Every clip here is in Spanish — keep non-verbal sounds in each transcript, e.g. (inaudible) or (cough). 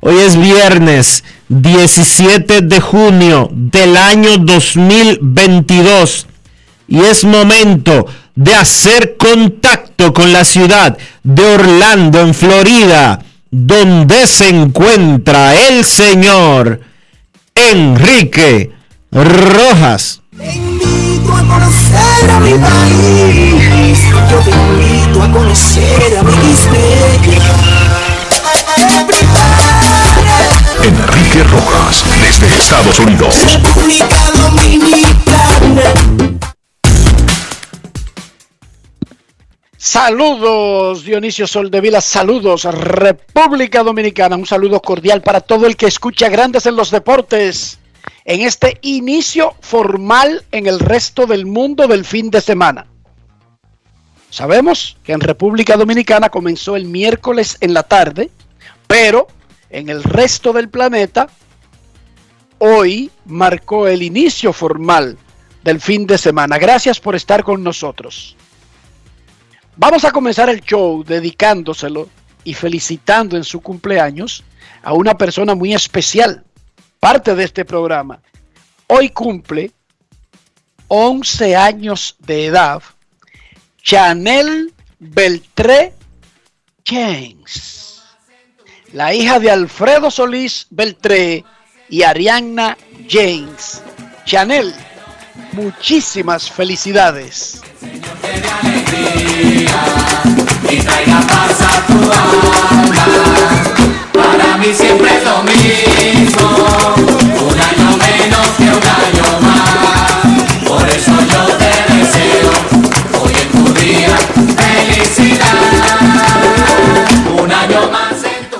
Hoy es viernes 17 de junio del año 2022 y es momento de hacer contacto con la ciudad de Orlando, en Florida, donde se encuentra el señor Enrique Rojas. A conocer a mi país, yo te invito a conocer a mi Enrique Rojas, desde Estados Unidos. Saludos Dionisio Soldevila, saludos República Dominicana, un saludo cordial para todo el que escucha Grandes en los Deportes en este inicio formal en el resto del mundo del fin de semana. Sabemos que en República Dominicana comenzó el miércoles en la tarde, pero en el resto del planeta, hoy marcó el inicio formal del fin de semana. Gracias por estar con nosotros. Vamos a comenzar el show dedicándoselo y felicitando en su cumpleaños a una persona muy especial, parte de este programa. Hoy cumple 11 años de edad Chanel Beltré James la hija de Alfredo Solís Beltré y Arianna James. Chanel, muchísimas felicidades. Para mí siempre es lo mismo, un año menos que un año más.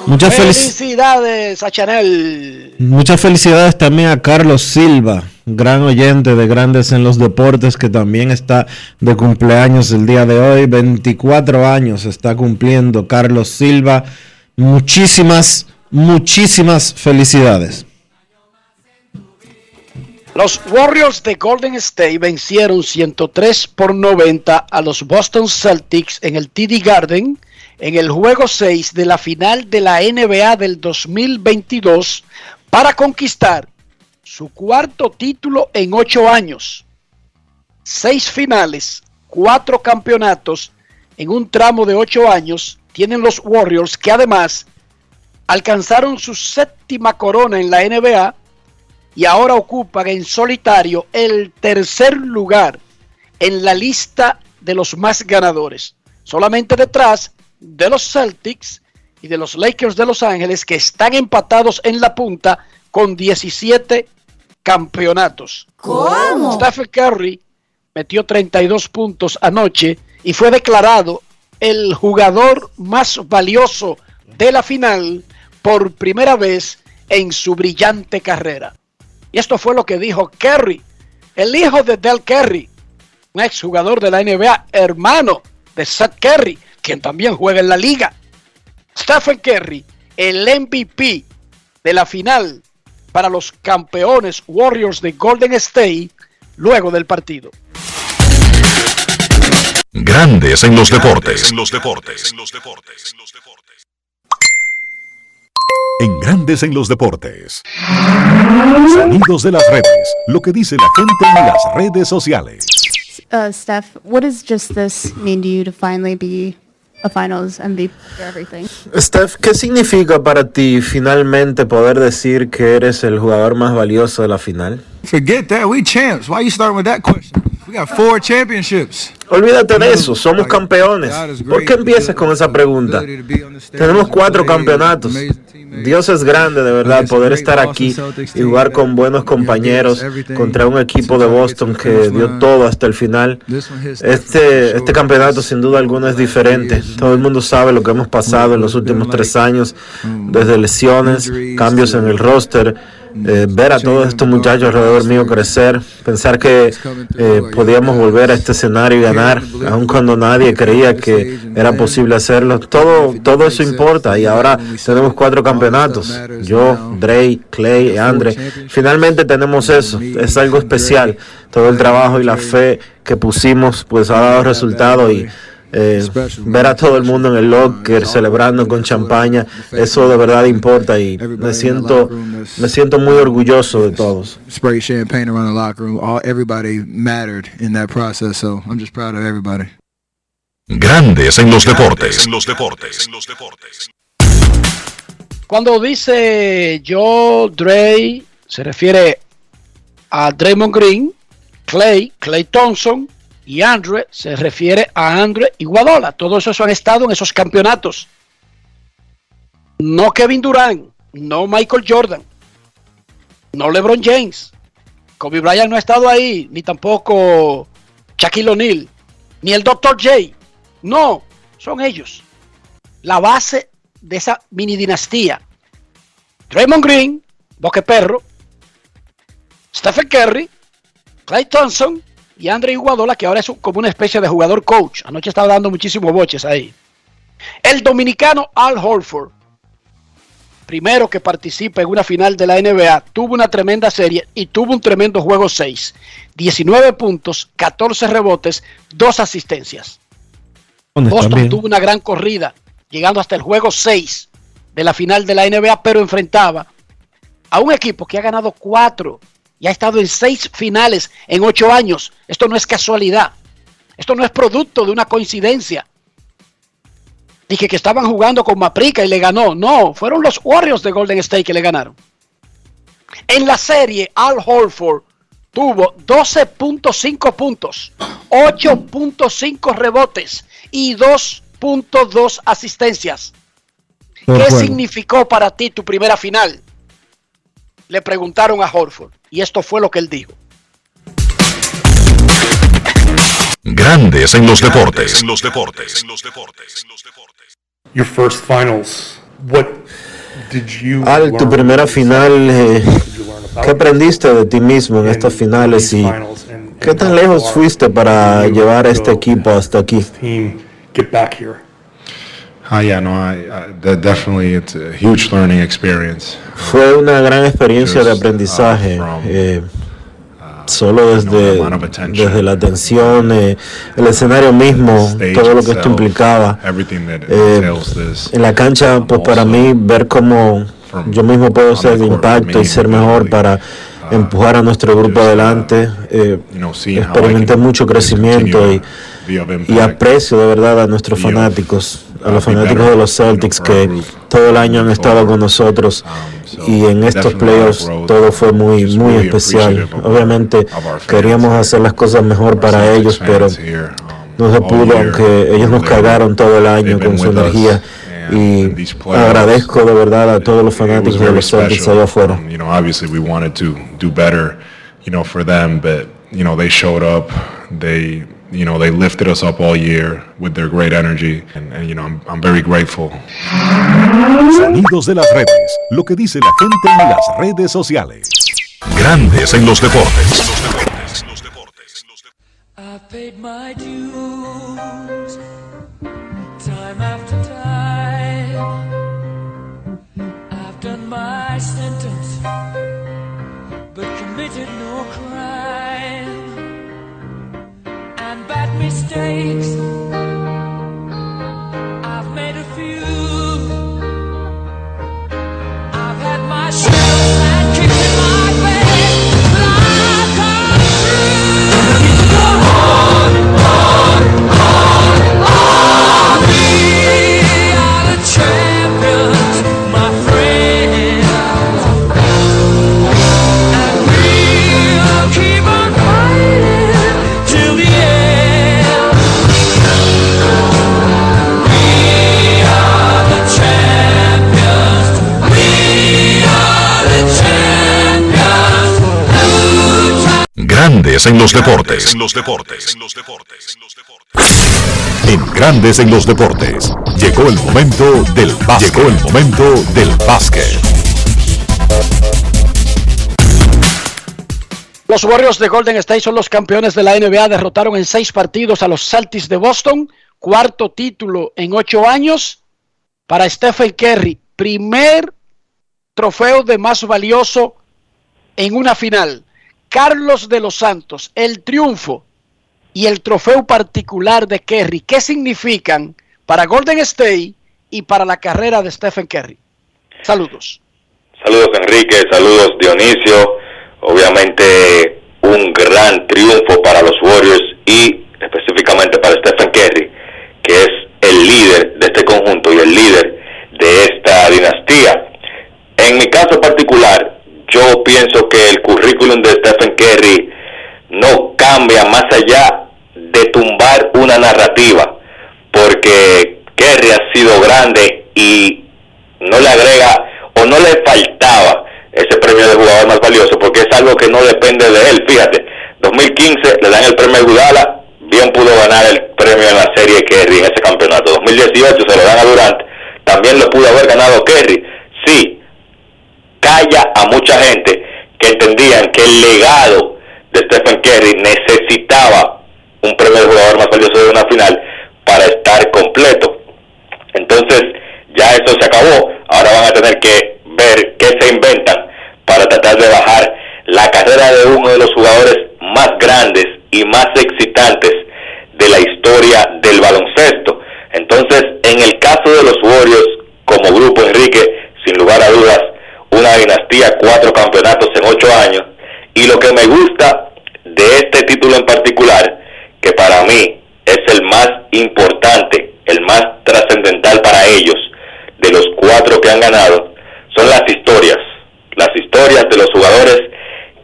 Muchas felicidades a Chanel. Muchas felicidades también a Carlos Silva, gran oyente de Grandes en los Deportes, que también está de cumpleaños el día de hoy. 24 años está cumpliendo Carlos Silva. Muchísimas, muchísimas felicidades. Los Warriors de Golden State vencieron 103 por 90 a los Boston Celtics en el TD Garden en el juego 6 de la final de la NBA del 2022 para conquistar su cuarto título en ocho años. Seis finales, cuatro campeonatos en un tramo de ocho años tienen los Warriors que además alcanzaron su séptima corona en la NBA y ahora ocupan en solitario el tercer lugar en la lista de los más ganadores. Solamente detrás de los Celtics y de los Lakers de Los Ángeles que están empatados en la punta con 17 campeonatos. ¿Cómo? Stephen Curry metió 32 puntos anoche y fue declarado el jugador más valioso de la final por primera vez en su brillante carrera. Y esto fue lo que dijo Kerry, el hijo de Del Kerry, un exjugador de la NBA, hermano de Seth Kerry, quien también juega en la liga. Stephen Kerry, el MVP de la final para los campeones Warriors de Golden State luego del partido. Grandes en los deportes. En los deportes. En Grandes en los deportes. Sonidos de las redes. Lo que dice la gente en las redes sociales. Uh, Steph, what does just this mean to you to finally be a finals MVP for everything? Steph, ¿qué significa para ti finalmente poder decir que eres el jugador más valioso de la final? Forget that. We champs. Why you starting with that question? We got four championships. Olvídate de eso, somos campeones. ¿Por qué empiezas con esa pregunta? Tenemos cuatro campeonatos. Dios es grande, de verdad, poder estar aquí y jugar con buenos compañeros contra un equipo de Boston que dio todo hasta el final. Este, este campeonato sin duda alguna es diferente. Todo el mundo sabe lo que hemos pasado en los últimos tres años, desde lesiones, cambios en el roster eh, ver a todos estos muchachos alrededor mío crecer, pensar que eh, podíamos volver a este escenario y ganar, aun cuando nadie creía que era posible hacerlo. Todo, todo eso importa y ahora tenemos cuatro campeonatos. Yo, Dre, Clay, Andre. Finalmente tenemos eso. Es algo especial. Todo el trabajo y la fe que pusimos pues ha dado resultado y eh, ver a todo el mundo en el locker celebrando con champaña, eso de verdad importa y me siento, me siento muy orgulloso de todos. Spray champagne around the locker room. All everybody mattered in that process, so I'm just proud of everybody. Grandes en los deportes. En los deportes. Cuando dice yo, Dre, se refiere a Draymond Green, Clay, Clay Thompson, y Andre se refiere a Andre y Guadola. Todos esos han estado en esos campeonatos. No Kevin Durant, no Michael Jordan, no LeBron James. Kobe Bryant no ha estado ahí, ni tampoco Shaquille O'Neal, ni el Dr. J. No, son ellos. La base de esa mini dinastía. Draymond Green, Boque Perro, Stephen Curry, Clay Thompson, y Andre Iguadola, que ahora es como una especie de jugador coach. Anoche estaba dando muchísimos boches ahí. El dominicano Al Horford, primero que participa en una final de la NBA, tuvo una tremenda serie y tuvo un tremendo juego 6. 19 puntos, 14 rebotes, 2 asistencias. Boston tuvo una gran corrida, llegando hasta el juego 6 de la final de la NBA, pero enfrentaba a un equipo que ha ganado 4 y ha estado en seis finales en ocho años. Esto no es casualidad. Esto no es producto de una coincidencia. Dije que estaban jugando con Maprica y le ganó. No, fueron los Warriors de Golden State que le ganaron. En la serie, Al Holford tuvo 12.5 puntos, 8.5 rebotes y 2.2 asistencias. ¿Qué significó para ti tu primera final? Le preguntaron a Horford. Y esto fue lo que él dijo. Grandes en los deportes. En los deportes. Your first finals. What did you Al, tu primera final, eh, ¿qué aprendiste de ti mismo en estas finales y qué tan lejos fuiste para llevar a este equipo hasta aquí? Ah, yeah, no, I, I, that definitely it's a huge learning experience. Fue una gran experiencia de aprendizaje. Uh, eh, uh, solo desde, desde la atención, eh, el escenario mismo, todo lo que esto implicaba. Eh, en la cancha, pues para mí, ver cómo yo mismo puedo ser de impacto y ser mejor para uh, empujar a nuestro grupo adelante. experimenté mucho crecimiento y, y aprecio de verdad a nuestros fanáticos a los fanáticos de los Celtics que todo el año han estado con nosotros y en estos playoffs todo fue muy muy especial. Obviamente queríamos hacer las cosas mejor para ellos, pero no se pudo, aunque ellos nos cagaron todo el año con su energía y agradezco de verdad a todos los fanáticos de los Celtics allá afuera. You know, they showed up you know, they lifted us up all year with their great energy, and, and you know, I'm, I'm very grateful. Sonidos de las redes, lo que dice la gente en las redes sociales. Grandes en los deportes. I've paid my dues mistakes, Grandes en los deportes. En Grandes en los deportes. Llegó el momento del básquet. Llegó el momento del básquet. Los Warriors de Golden State son los campeones de la NBA. Derrotaron en seis partidos a los Celtics de Boston. Cuarto título en ocho años para Stephen Curry. Primer trofeo de más valioso en una final. Carlos de los Santos, el triunfo y el trofeo particular de Curry. ¿Qué significan para Golden State y para la carrera de Stephen Curry? Saludos. Saludos Enrique, saludos Dionisio. Obviamente un gran triunfo para los Warriors y específicamente para Stephen Curry, que es el líder de este conjunto y el líder de esta dinastía. En mi caso particular, yo pienso que el currículum de Stephen Curry no cambia más allá de tumbar una narrativa, porque Curry ha sido grande y no le agrega o no le faltaba ese premio de jugador más valioso, porque es algo que no depende de él. Fíjate, 2015 le dan el premio Gudala, bien pudo ganar el premio en la serie Kerry en ese campeonato. 2018 se lo dan a Durant, también lo pudo haber ganado Kerry. Sí, calla a mucha gente que entendían que el legado de Stephen Curry necesitaba un premio de jugador más valioso de una final para estar completo. Entonces, ya eso se acabó. Ahora van a tener que ver qué se inventan para tratar de bajar la carrera de uno de los jugadores más grandes y más excitantes de la historia del baloncesto. Entonces, en el caso de los Warriors, como grupo, Enrique, sin lugar a dudas, una dinastía, cuatro campeonatos en ocho años. Y lo que me gusta de este título en particular, que para mí es el más importante, el más trascendental para ellos, de los cuatro que han ganado, son las historias. Las historias de los jugadores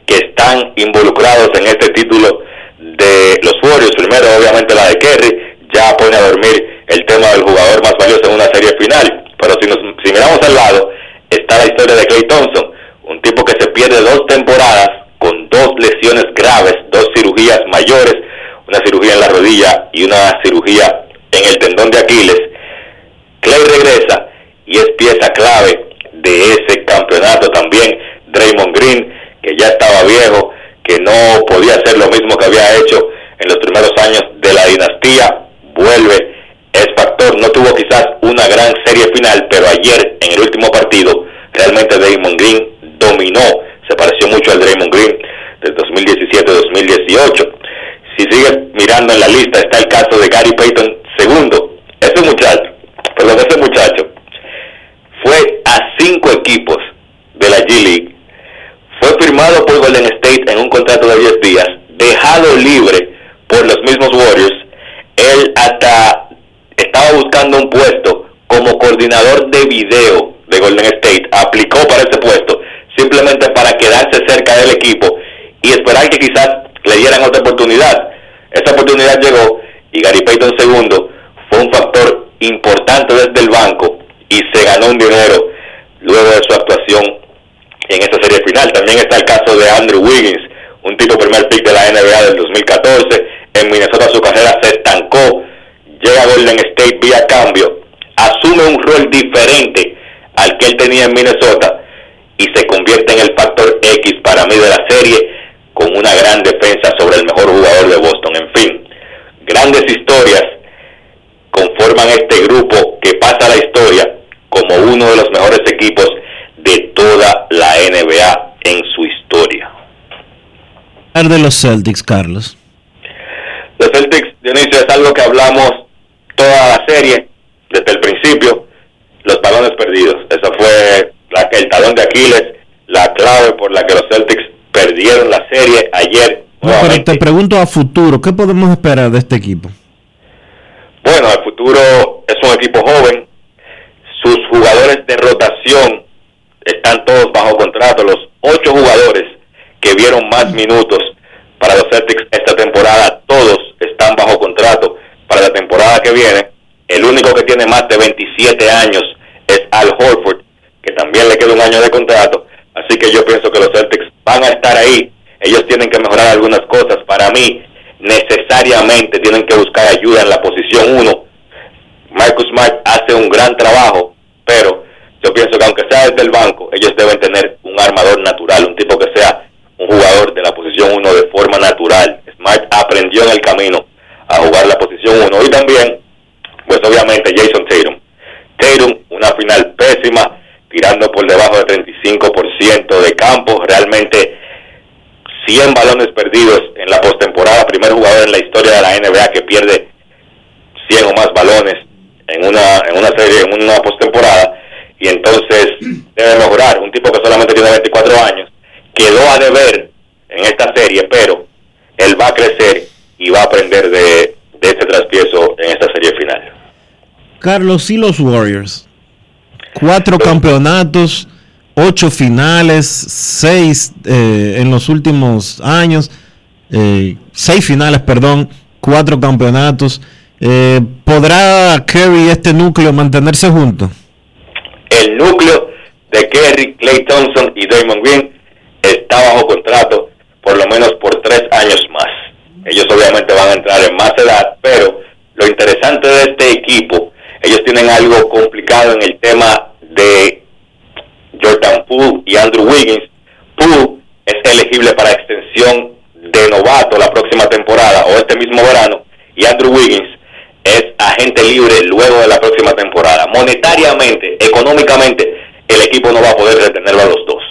que están involucrados en este título de los Warriors. Primero, obviamente, la de Kerry, ya pone a dormir el tema del jugador más valioso en una serie final. Pero si, nos, si miramos al lado, está la historia de Clay Thompson, un tipo que se pierde dos temporadas con dos lesiones graves, dos cirugías mayores, una cirugía en la rodilla y una cirugía en el tendón de Aquiles. Clay regresa y es pieza clave de ese campeonato también. Draymond Green, que ya estaba viejo, que no podía hacer lo mismo que había hecho en los primeros años de la dinastía, vuelve, es factor, no tuvo quizás una gran serie final, pero ayer en el último partido, realmente Draymond Green dominó, se pareció mucho al Draymond Green del 2017-2018. Si sigues mirando en la lista, está el caso de Gary Payton segundo. Ese muchacho, perdón, ese muchacho fue a cinco equipos de la G-League, fue firmado por Golden State en un contrato de 10 días, dejado libre por los mismos Warriors, él hasta estaba buscando un puesto como coordinador de video de Golden State, aplicó para ese puesto simplemente para quedarse cerca del equipo y esperar que quizás le dieran otra oportunidad. Esa oportunidad llegó y Gary Payton segundo fue un factor importante desde el banco y se ganó un dinero luego de su actuación en esa serie final. También está el caso de Andrew Wiggins, un tipo primer pick de la NBA del 2014, en Minnesota su carrera se a Golden State vía cambio, asume un rol diferente al que él tenía en Minnesota y se convierte en el factor X para mí de la serie con una gran defensa sobre el mejor jugador de Boston. En fin, grandes historias conforman este grupo que pasa la historia como uno de los mejores equipos de toda la NBA en su historia. De los Celtics, Carlos. Los Celtics, Dionisio, es algo que hablamos toda la serie, desde el principio, los balones perdidos. Esa fue la, el talón de Aquiles, la clave por la que los Celtics perdieron la serie ayer. No, pero te pregunto a futuro, ¿qué podemos esperar de este equipo? Bueno, el futuro es un equipo joven. Sus jugadores de rotación están todos bajo contrato. Los ocho jugadores que vieron más minutos para los Celtics esta temporada, todos están bajo contrato para la temporada que viene. El único que tiene más de 27 años es Al Horford, que también le queda un año de contrato. Así que yo pienso que los Celtics van a estar ahí. Ellos tienen que mejorar algunas cosas. Para mí, necesariamente tienen que buscar ayuda en la posición 1. Marcus Smart hace un gran trabajo, pero yo pienso que aunque sea desde el banco, ellos deben tener un armador natural, un tipo que sea un jugador de la posición 1 de forma natural. Smart aprendió en el camino a jugar la posición 1 y también, pues obviamente Jason Tatum. Tatum, una final pésima, tirando por debajo de 35% de campo, realmente 100 balones perdidos en la postemporada, primer jugador en la historia de la NBA que pierde 100 o más balones en una en una serie, en una postemporada, y entonces debe mejorar. Un tipo que solamente tiene 24 años, quedó a deber en esta serie, pero él va a crecer y va a aprender de, de este traspiezo en esta serie final. Carlos, y los Warriors. Cuatro campeonatos, ocho finales, seis eh, en los últimos años, eh, seis finales, perdón, cuatro campeonatos. Eh, ¿Podrá Curry y este núcleo mantenerse juntos? el núcleo de Kerry, Clay Thompson y Damon Green está bajo contrato por lo menos por tres años más. Ellos obviamente van a entrar en más edad, pero lo interesante de este equipo, ellos tienen algo complicado en el tema de Jordan Poole y Andrew Wiggins. Poole es elegible para extensión de novato la próxima temporada o este mismo verano y Andrew Wiggins es agente libre luego de la próxima temporada. Monetariamente, económicamente, el equipo no va a poder retenerlo a los dos.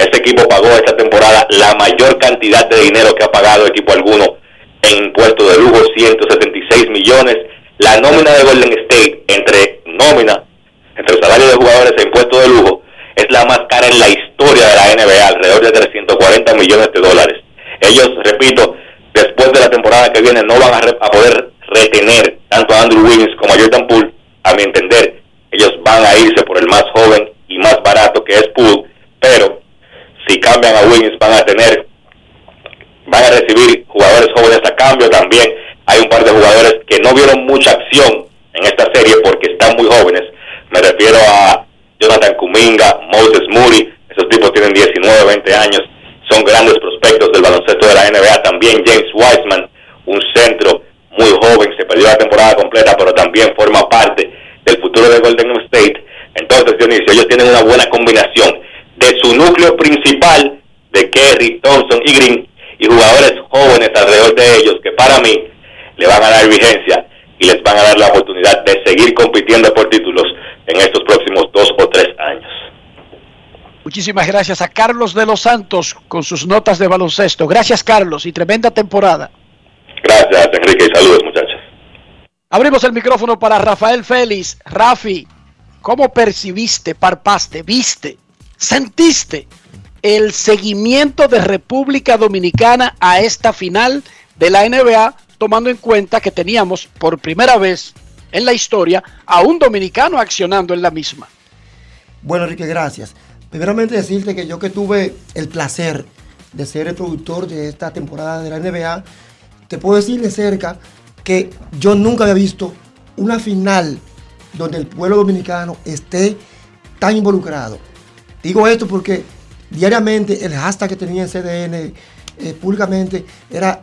Este equipo pagó esta temporada la mayor cantidad de dinero que ha pagado equipo alguno en impuestos de lujo, 176 millones. La nómina de Golden State entre nómina, entre salario de jugadores e impuestos de lujo, es la más cara en la historia de la NBA, alrededor de 340 millones de dólares. Ellos, repito, después de la temporada que viene no van a, re- a poder retener tanto a Andrew Wiggins como a Jordan Poole, a mi entender, ellos van a irse por el más joven y más barato que es Poole, pero si cambian a Wiggins van a tener, van a recibir jugadores jóvenes a cambio también. Hay un par de jugadores que no vieron mucha acción en esta serie porque están muy jóvenes. Me refiero a Jonathan Kuminga, Moses Moody, esos tipos tienen 19, 20 años, son grandes prospectos del baloncesto de la NBA. También James Wiseman, un centro muy joven, se perdió la temporada completa, pero también forma parte del futuro de Golden State. Entonces, Dionisio, ellos tienen una buena combinación de su núcleo principal de Kerry, Thompson y Green y jugadores jóvenes alrededor de ellos que para mí le van a dar vigencia y les van a dar la oportunidad de seguir compitiendo por títulos en estos próximos dos o tres años. Muchísimas gracias a Carlos de los Santos con sus notas de baloncesto. Gracias Carlos y tremenda temporada. Gracias, Enrique, y saludos, muchachos. Abrimos el micrófono para Rafael Félix. Rafi, ¿cómo percibiste, parpaste, viste, sentiste el seguimiento de República Dominicana a esta final de la NBA, tomando en cuenta que teníamos por primera vez en la historia a un dominicano accionando en la misma? Bueno, Enrique, gracias. Primeramente decirte que yo que tuve el placer de ser el productor de esta temporada de la NBA, te puedo decir de cerca que yo nunca había visto una final donde el pueblo dominicano esté tan involucrado. Digo esto porque diariamente el hashtag que tenía en CDN eh, públicamente era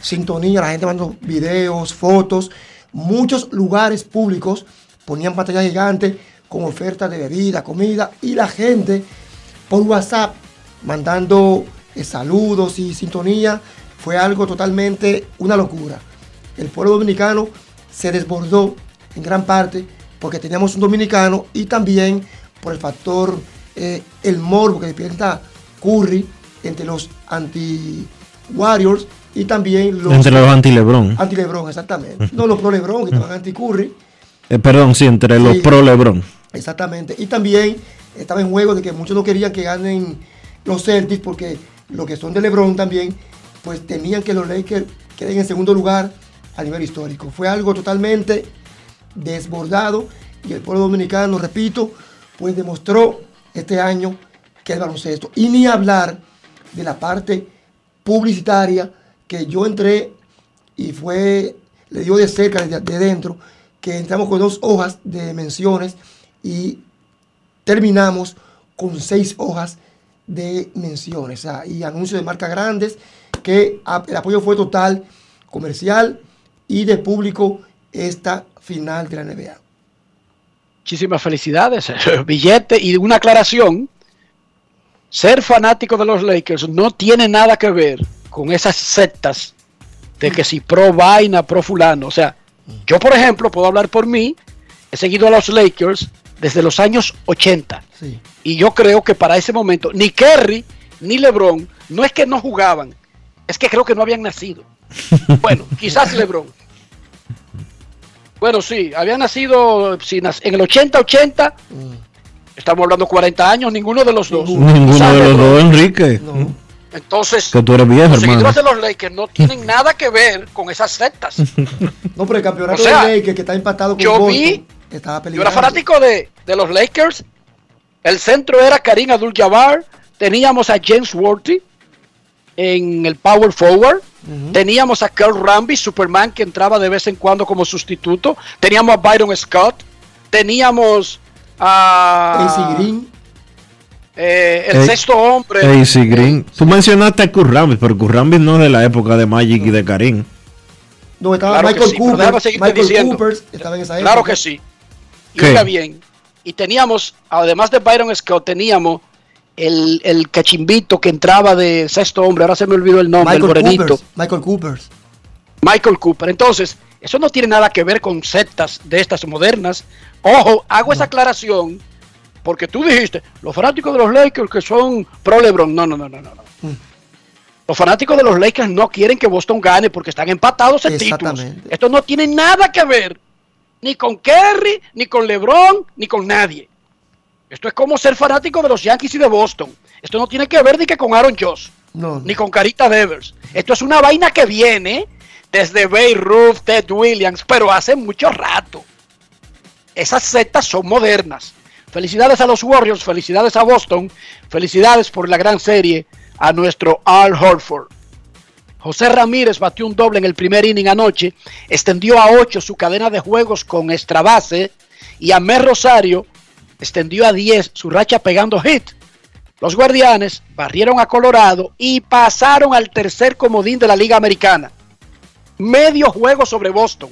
sintonía, la gente mandando videos, fotos. Muchos lugares públicos ponían pantalla gigante con ofertas de bebida, comida y la gente por WhatsApp mandando eh, saludos y sintonía. Fue algo totalmente una locura. El pueblo dominicano se desbordó en gran parte porque teníamos un dominicano y también por el factor, eh, el morbo que despierta Curry entre los anti-Warriors y también los... Entre los anti-Lebron. Anti-Lebron, exactamente. No los pro-Lebron que estaban anti-Curry. Eh, perdón, sí, entre los Sí. pro Lebron. Exactamente. Y también estaba en juego de que muchos no querían que ganen los Celtics porque los que son de LeBron también, pues tenían que los Lakers queden en segundo lugar a nivel histórico. Fue algo totalmente desbordado y el pueblo dominicano, repito, pues demostró este año que es baloncesto. Y ni hablar de la parte publicitaria que yo entré y fue, le dio de cerca, de, de dentro, que entramos con dos hojas de menciones y terminamos con seis hojas de menciones o y anuncios de marcas grandes que el apoyo fue total comercial y de público esta final de la NBA. Muchísimas felicidades. (laughs) Billete y una aclaración. Ser fanático de los Lakers no tiene nada que ver con esas sectas de que si pro vaina, pro fulano. O sea, yo por ejemplo puedo hablar por mí. He seguido a los Lakers desde los años 80. Sí. Y yo creo que para ese momento ni Kerry ni LeBron no es que no jugaban, es que creo que no habían nacido. (laughs) Bueno, quizás LeBron. Bueno, sí, habían nacido en el 80-80. Estamos hablando 40 años, ninguno de los dos. Ninguno de los dos, Enrique. Entonces, Que tú eres viejo, los hermano. seguidores de los Lakers no tienen (laughs) nada que ver con esas sectas. (laughs) No, pero el campeonato O sea, de Lakers que está empatado con yo Boston, vi- estaba Yo era fanático de, de los Lakers. El centro era Karim Abdul-Jabbar. Teníamos a James Worthy en el power forward. Teníamos a Carl Ramby, Superman, que entraba de vez en cuando como sustituto. Teníamos a Byron Scott. Teníamos a Green. eh, el sexto hombre. AC Green. Tú mencionaste a Currambis, pero Currambis no es de la época de Magic y de Karim. No, estaba Claro Michael sí, Cooper. Michael diciendo. Cooper estaba en esa época. Claro que sí. Y bien. Y teníamos, además de Byron Scott, teníamos el, el cachimbito que entraba de sexto hombre. Ahora se me olvidó el nombre, el Michael morenito. Cooper. Michael Cooper. Michael Cooper. Entonces, eso no tiene nada que ver con sectas de estas modernas. Ojo, hago esa aclaración porque tú dijiste, los fanáticos de los Lakers que son pro LeBron. No, no, no, no, no. Mm. Los fanáticos de los Lakers no quieren que Boston gane porque están empatados en títulos. Esto no tiene nada que ver ni con Kerry, ni con LeBron, ni con nadie. Esto es como ser fanático de los Yankees y de Boston. Esto no tiene que ver ni que con Aaron Josh No, ni con Carita Devers. Esto es una vaina que viene desde Bay Ruth, Ted Williams, pero hace mucho rato. Esas sectas son modernas. Felicidades a los Warriors, felicidades a Boston, felicidades por la gran serie a nuestro Al Horford. José Ramírez batió un doble en el primer inning anoche, extendió a 8 su cadena de juegos con extra base y Amé Rosario extendió a 10 su racha pegando hit. Los guardianes barrieron a Colorado y pasaron al tercer comodín de la Liga Americana. Medio juego sobre Boston.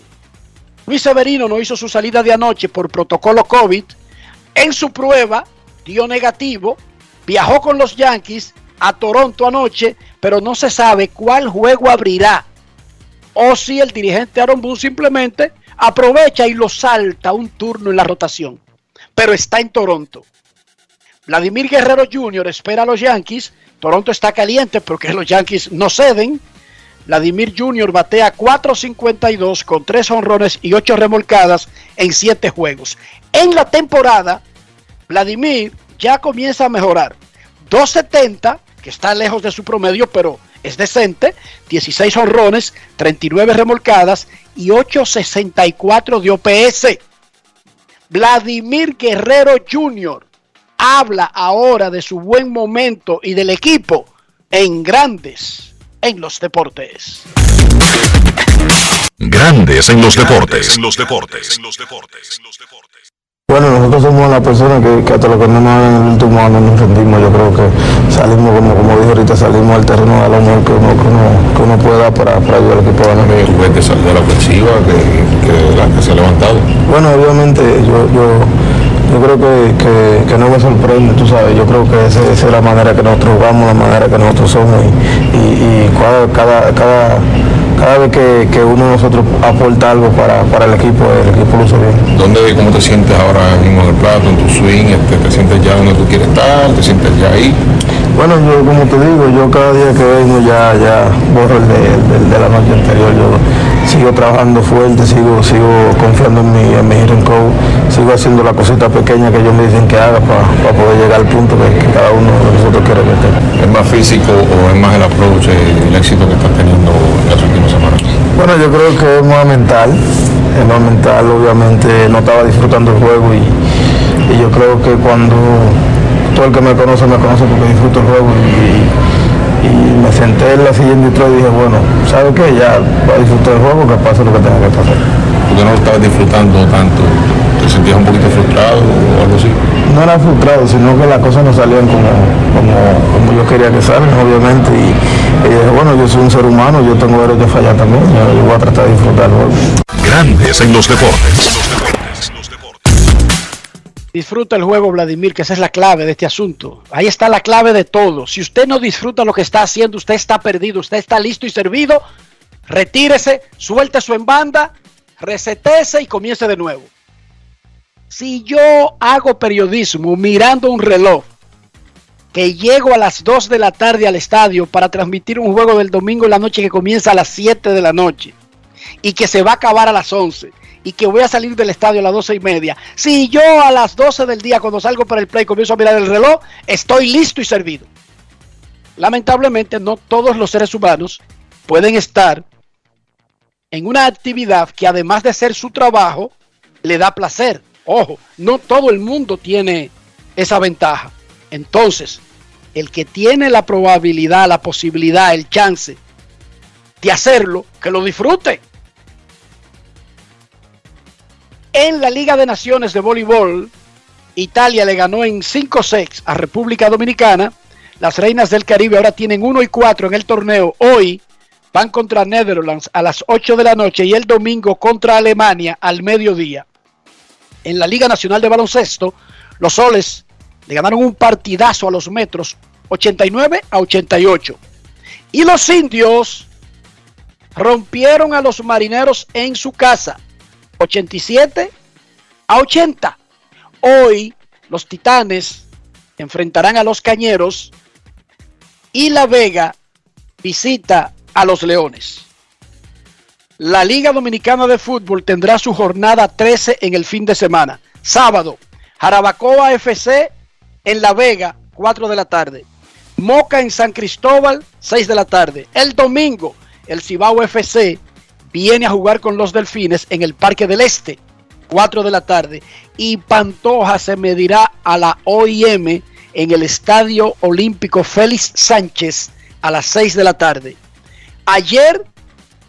Luis Severino no hizo su salida de anoche por protocolo COVID. En su prueba dio negativo. Viajó con los Yankees a Toronto anoche, pero no se sabe cuál juego abrirá. O si el dirigente Aaron Boone simplemente aprovecha y lo salta un turno en la rotación. Pero está en Toronto. Vladimir Guerrero Jr. espera a los Yankees. Toronto está caliente porque los Yankees no ceden. Vladimir Jr. batea 4.52 con 3 honrones y 8 remolcadas en 7 juegos. En la temporada, Vladimir ya comienza a mejorar. 2.70, que está lejos de su promedio, pero es decente. 16 honrones, 39 remolcadas y 8.64 de OPS. Vladimir Guerrero Jr. habla ahora de su buen momento y del equipo en grandes en los deportes. Grandes en los deportes. En los deportes. Bueno, nosotros somos la persona que, que hasta lo que no nos en el último año nos rendimos. Yo creo que salimos, como, como dije ahorita, salimos al terreno de lo mejor que uno, que uno, que uno puede dar para, para ayudar al equipo a ganar. Juguete que salió de la ofensiva, que, que, la que se ha levantado. Bueno, obviamente yo, yo, yo creo que, que, que no me sorprende, tú sabes, yo creo que esa es la manera que nosotros jugamos, la manera que nosotros somos y, y, y cada, cada, cada, cada vez que, que uno de nosotros aporta algo para, para el equipo, el equipo luce bien. ¿Dónde, cómo te sientes ahora mismo en el plato, en tu swing? Este, ¿Te sientes ya donde tú quieres estar? ¿Te sientes ya ahí? Bueno, yo como te digo, yo cada día que vengo ya, ya borro el de, el de la noche anterior. Yo sigo trabajando fuerte, sigo, sigo confiando en mi, en mi hitting coach, sigo haciendo la cosita pequeña que ellos me dicen que haga para poder llegar al punto que, que cada uno de nosotros quiere que esté. ¿Es más físico o es más el approach, eh, el éxito que estás teniendo en las últimas semanas? Bueno, yo creo que es más mental, es más mental, obviamente no estaba disfrutando el juego y, y yo creo que cuando todo el que me conoce me conoce porque disfruto el juego y, y me senté en la silla en Detroit y dije, bueno, ¿sabe qué? Ya voy a disfrutar el juego, que pase lo que tenga que pasar. Porque no lo estabas disfrutando tanto, ¿te sentías un poquito frustrado o algo así? No era frustrado, sino que las cosas no salían como, como, como yo quería que salgan, obviamente. Y, y dije, bueno, yo soy un ser humano, yo tengo derecho a fallar también, yo, yo voy a tratar de disfrutar el juego. Grandes en los deportes. Disfruta el juego, Vladimir, que esa es la clave de este asunto. Ahí está la clave de todo. Si usted no disfruta lo que está haciendo, usted está perdido, usted está listo y servido. Retírese, suelte su en banda, resetese y comience de nuevo. Si yo hago periodismo mirando un reloj, que llego a las 2 de la tarde al estadio para transmitir un juego del domingo en la noche que comienza a las 7 de la noche y que se va a acabar a las 11 y que voy a salir del estadio a las 12 y media. Si yo a las 12 del día, cuando salgo para el play, comienzo a mirar el reloj, estoy listo y servido. Lamentablemente, no todos los seres humanos pueden estar en una actividad que además de ser su trabajo, le da placer. Ojo, no todo el mundo tiene esa ventaja. Entonces, el que tiene la probabilidad, la posibilidad, el chance de hacerlo, que lo disfrute. En la Liga de Naciones de Voleibol, Italia le ganó en 5-6 a República Dominicana. Las Reinas del Caribe ahora tienen 1 y 4 en el torneo. Hoy van contra Netherlands a las 8 de la noche y el domingo contra Alemania al mediodía. En la Liga Nacional de Baloncesto, los soles le ganaron un partidazo a los metros 89 a 88. Y los indios rompieron a los marineros en su casa 87 a 80. Hoy los titanes enfrentarán a los cañeros y la Vega visita a los leones. La Liga Dominicana de Fútbol tendrá su jornada 13 en el fin de semana. Sábado, Jarabacoa FC en La Vega, 4 de la tarde. Moca en San Cristóbal, 6 de la tarde. El domingo, el Cibao FC viene a jugar con los Delfines en el Parque del Este, 4 de la tarde. Y Pantoja se medirá a la OIM en el Estadio Olímpico Félix Sánchez a las 6 de la tarde. Ayer,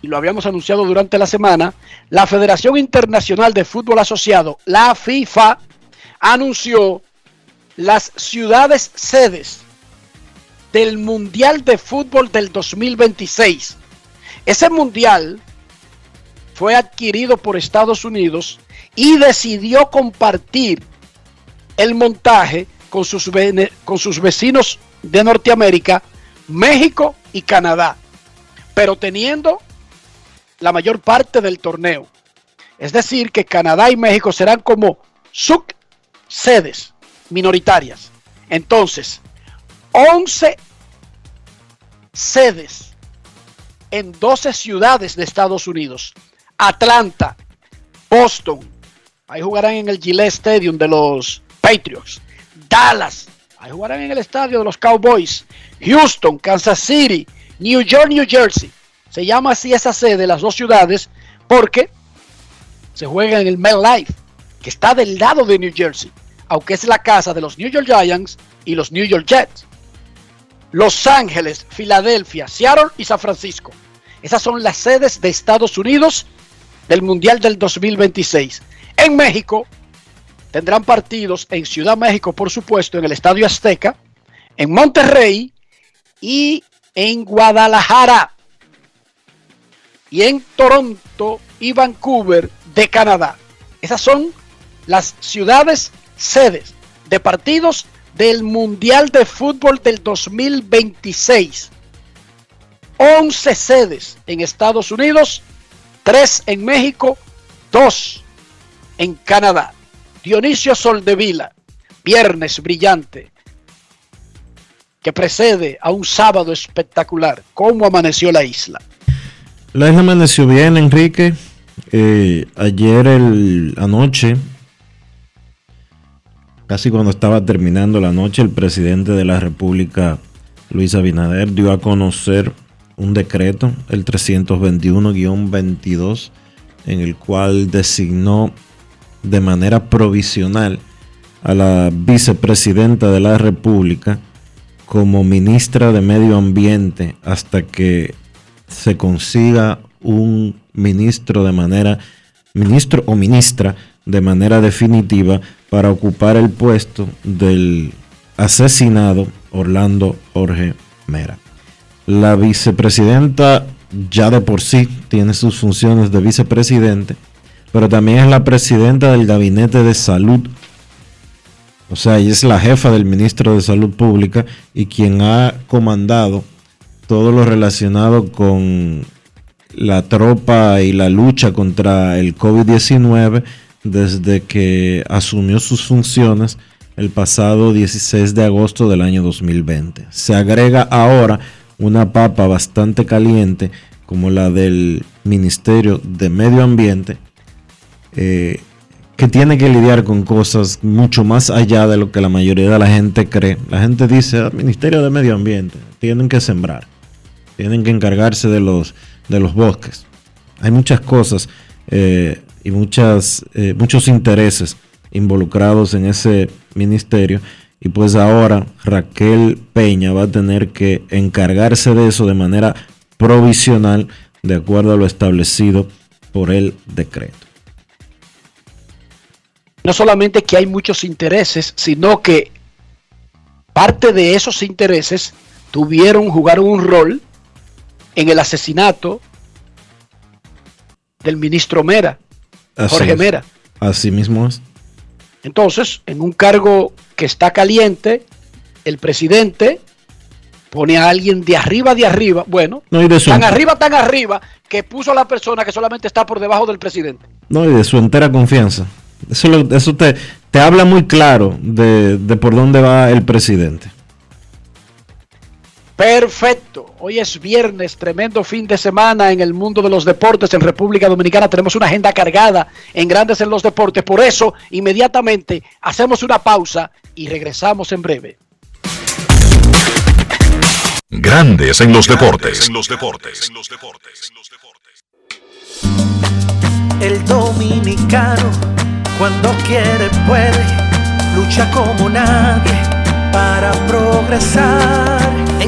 y lo habíamos anunciado durante la semana, la Federación Internacional de Fútbol Asociado, la FIFA, anunció las ciudades sedes del Mundial de Fútbol del 2026. Ese mundial fue adquirido por Estados Unidos y decidió compartir el montaje con sus, con sus vecinos de Norteamérica, México y Canadá, pero teniendo la mayor parte del torneo. Es decir, que Canadá y México serán como subsedes minoritarias. Entonces, 11 sedes en 12 ciudades de Estados Unidos. Atlanta, Boston, ahí jugarán en el Gillette Stadium de los Patriots. Dallas, ahí jugarán en el estadio de los Cowboys. Houston, Kansas City, New York, New Jersey. Se llama así esa sede, las dos ciudades, porque se juega en el MetLife, que está del lado de New Jersey, aunque es la casa de los New York Giants y los New York Jets. Los Ángeles, Filadelfia, Seattle y San Francisco. Esas son las sedes de Estados Unidos del Mundial del 2026. En México, tendrán partidos en Ciudad México, por supuesto, en el Estadio Azteca, en Monterrey y en Guadalajara. Y en Toronto y Vancouver de Canadá. Esas son las ciudades sedes de partidos del Mundial de Fútbol del 2026. 11 sedes en Estados Unidos, 3 en México, 2 en Canadá. Dionisio Soldevila, viernes brillante, que precede a un sábado espectacular. ¿Cómo amaneció la isla? La isla amaneció bien, Enrique. Eh, ayer anoche, casi cuando estaba terminando la noche, el presidente de la República, Luis Abinader, dio a conocer un decreto, el 321-22, en el cual designó de manera provisional a la vicepresidenta de la República como ministra de Medio Ambiente hasta que se consiga un ministro de manera ministro o ministra de manera definitiva para ocupar el puesto del asesinado Orlando Jorge Mera. La vicepresidenta ya de por sí tiene sus funciones de vicepresidente, pero también es la presidenta del gabinete de salud. O sea, ella es la jefa del ministro de Salud Pública y quien ha comandado todo lo relacionado con la tropa y la lucha contra el COVID-19 desde que asumió sus funciones el pasado 16 de agosto del año 2020. Se agrega ahora una papa bastante caliente como la del Ministerio de Medio Ambiente, eh, que tiene que lidiar con cosas mucho más allá de lo que la mayoría de la gente cree. La gente dice, "Ah, Ministerio de Medio Ambiente, tienen que sembrar, tienen que encargarse de los, de los bosques. Hay muchas cosas eh, y muchas, eh, muchos intereses involucrados en ese ministerio. Y pues ahora Raquel Peña va a tener que encargarse de eso de manera provisional, de acuerdo a lo establecido por el decreto. No solamente que hay muchos intereses, sino que parte de esos intereses tuvieron, jugaron un rol en el asesinato del ministro Mera, Así Jorge es. Mera. Así mismo es. Entonces, en un cargo que está caliente, el presidente pone a alguien de arriba, de arriba, bueno, No, y de su, tan arriba, tan arriba, que puso a la persona que solamente está por debajo del presidente. no, y de su entera confianza. Eso, lo- eso te, te habla muy claro de, de por dónde va el presidente. Perfecto. Hoy es viernes, tremendo fin de semana en el mundo de los deportes en República Dominicana. Tenemos una agenda cargada en Grandes en los Deportes. Por eso, inmediatamente hacemos una pausa y regresamos en breve. Grandes en los deportes. El dominicano, cuando quiere, puede, lucha como nadie para progresar.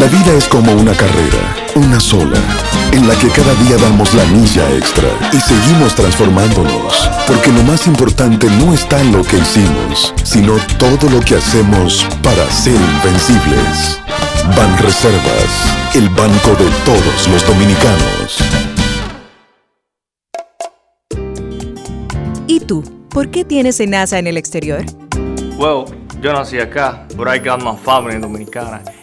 La vida es como una carrera, una sola, en la que cada día damos la milla extra y seguimos transformándonos, porque lo más importante no está en lo que hicimos, sino todo lo que hacemos para ser invencibles. Ban Reservas, el banco de todos los dominicanos. ¿Y tú? ¿Por qué tienes enaza en el exterior? Well, yo nací acá, but I got my family dominicana.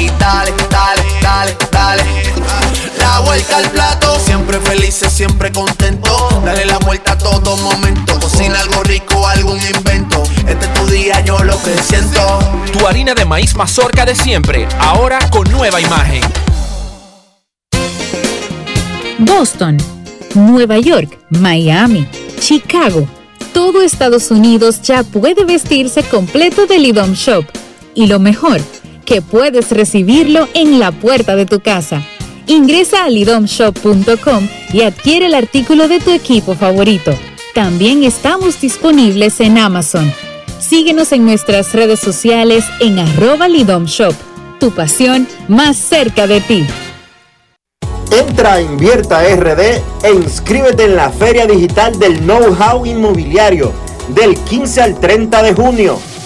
y dale, dale, dale, dale. La vuelta al plato, siempre felices, siempre contento. Dale la vuelta a todo momento. Cocina algo rico, algún invento. Este es tu día, yo lo que siento. Tu harina de maíz mazorca de siempre, ahora con nueva imagen. Boston, Nueva York, Miami, Chicago. Todo Estados Unidos ya puede vestirse completo del IDOM Shop. Y lo mejor, que puedes recibirlo en la puerta de tu casa. Ingresa a lidomshop.com y adquiere el artículo de tu equipo favorito. También estamos disponibles en Amazon. Síguenos en nuestras redes sociales en arroba lidomshop. Tu pasión más cerca de ti. Entra a Invierta RD e inscríbete en la Feria Digital del Know-How Inmobiliario del 15 al 30 de junio,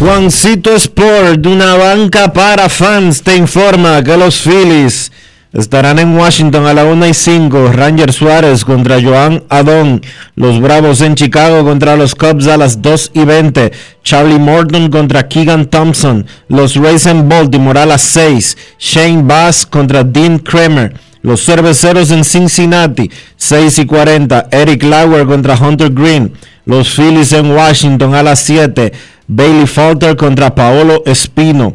Juancito Sport, una banca para fans, te informa que los Phillies estarán en Washington a la 1 y 5. Ranger Suárez contra Joan Adón. Los Bravos en Chicago contra los Cubs a las 2 y 20. Charlie Morton contra Keegan Thompson. Los Rays en Baltimore a las 6. Shane Bass contra Dean Kramer. Los Cerveceros en Cincinnati, 6 y 40. Eric Lauer contra Hunter Green. Los Phillies en Washington a las 7. Bailey Falter contra Paolo Espino.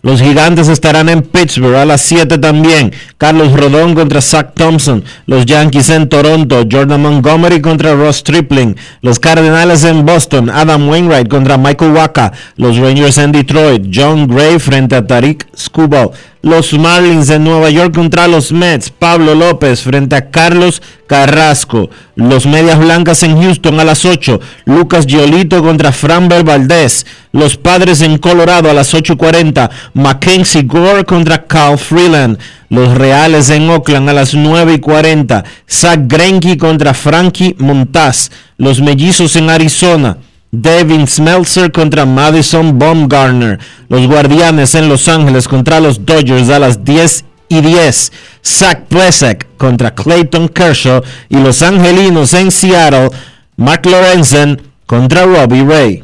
Los gigantes estarán en Pittsburgh a las 7 también. Carlos Rodón contra Zach Thompson. Los Yankees en Toronto. Jordan Montgomery contra Ross Stripling. Los Cardenales en Boston. Adam Wainwright contra Michael Waka. Los Rangers en Detroit. John Gray frente a Tariq Skubal. Los Marlins en Nueva York contra los Mets. Pablo López frente a Carlos Carrasco. Los Medias Blancas en Houston a las 8. Lucas Giolito contra Framber Valdez. Los Padres en Colorado a las 8.40. Mackenzie Gore contra Carl Freeland. Los Reales en Oakland a las 9.40. Zach Greinke contra Frankie Montaz. Los Mellizos en Arizona. Devin Smeltzer contra Madison Baumgartner. Los Guardianes en Los Ángeles contra los Dodgers a las 10 y 10. Zach Plesak contra Clayton Kershaw. Y los Angelinos en Seattle. Mark Lorenzen contra Robbie Ray.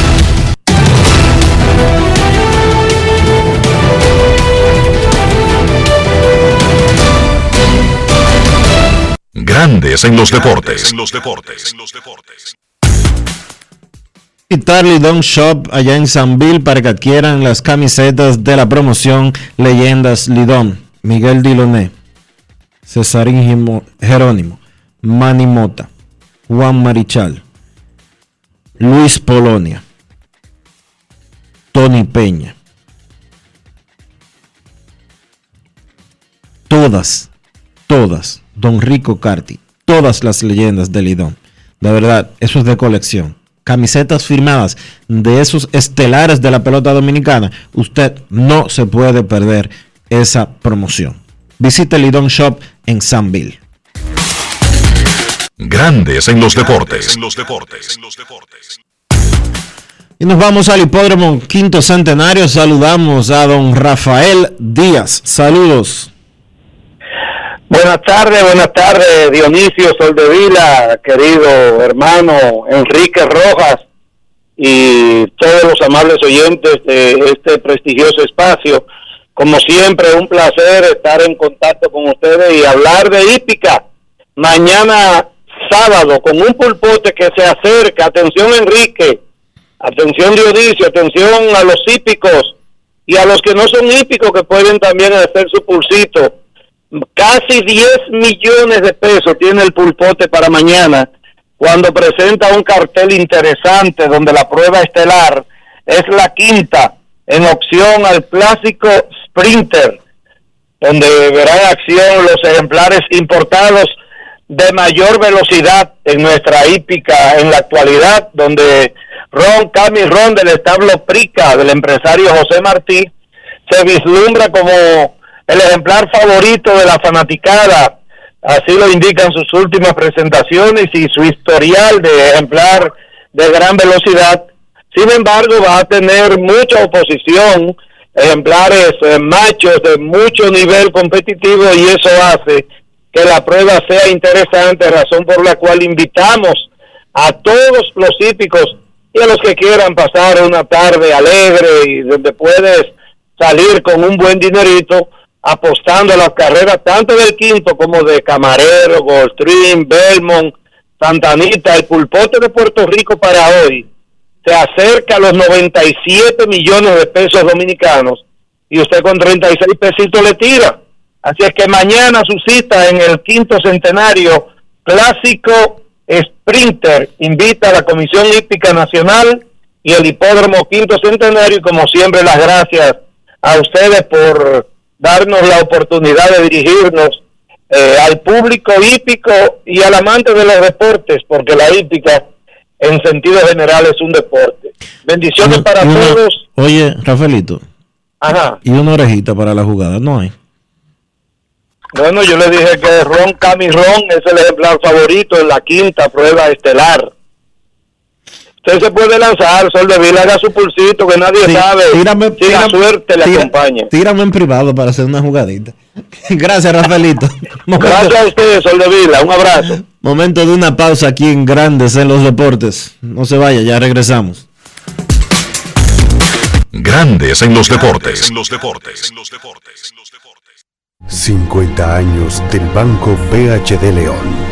Grandes en los deportes. Visitar Lidón Shop allá en Sanville para que adquieran las camisetas de la promoción Leyendas Lidón. Miguel Diloné, Cesarín Jerónimo, Manny Mota, Juan Marichal, Luis Polonia, Tony Peña. Todas, todas, Don Rico Carti, todas las leyendas de Lidón. De verdad, eso es de colección. Camisetas firmadas de esos estelares de la pelota dominicana. Usted no se puede perder esa promoción. Visite Lidón Shop en Sanville. Grandes en los deportes. Y nos vamos al hipódromo Quinto Centenario. Saludamos a don Rafael Díaz. Saludos. Buenas tardes, buenas tardes, Dionisio Soldevila, querido hermano Enrique Rojas y todos los amables oyentes de este prestigioso espacio. Como siempre, un placer estar en contacto con ustedes y hablar de hípica. Mañana sábado, con un pulpote que se acerca. Atención, Enrique. Atención, Dionisio. Atención a los hípicos y a los que no son hípicos que pueden también hacer su pulsito. Casi 10 millones de pesos tiene el pulpote para mañana cuando presenta un cartel interesante donde la prueba estelar es la quinta en opción al clásico Sprinter, donde verán acción los ejemplares importados de mayor velocidad en nuestra hípica en la actualidad, donde Ron Cami Ron del establo Prica del empresario José Martí se vislumbra como el ejemplar favorito de la fanaticada, así lo indican sus últimas presentaciones y su historial de ejemplar de gran velocidad. Sin embargo, va a tener mucha oposición, ejemplares eh, machos de mucho nivel competitivo y eso hace que la prueba sea interesante, razón por la cual invitamos a todos los hípicos y a los que quieran pasar una tarde alegre y donde puedes salir con un buen dinerito apostando a las carreras tanto del quinto como de Camarero, Goldstream, Belmont, Santanita, el pulpote de Puerto Rico para hoy se acerca a los 97 millones de pesos dominicanos y usted con 36 pesitos le tira. Así es que mañana su cita en el quinto centenario clásico Sprinter invita a la Comisión Hípica Nacional y el Hipódromo Quinto Centenario y como siempre las gracias a ustedes por darnos la oportunidad de dirigirnos eh, al público hípico y al amante de los deportes, porque la hípica en sentido general es un deporte. Bendiciones para todos. Oye, Rafaelito, Ajá. y una orejita para la jugada, no hay. Bueno, yo le dije que Ron Cami Ron es el ejemplar favorito en la quinta prueba estelar. Usted se puede lanzar, Sol de Vila, haga su pulsito, que nadie Sí, sabe tírame- si la tírame- suerte le tira- acompaña. Tírame en privado para hacer una jugadita. (laughs) Gracias, Rafaelito. (laughs) Gracias a ustedes, Sol de Vila. Un abrazo. Momento de una pausa aquí en Grandes en los Deportes. No se vaya, ya regresamos. Grandes en los deportes. 50 años del Banco BHD León.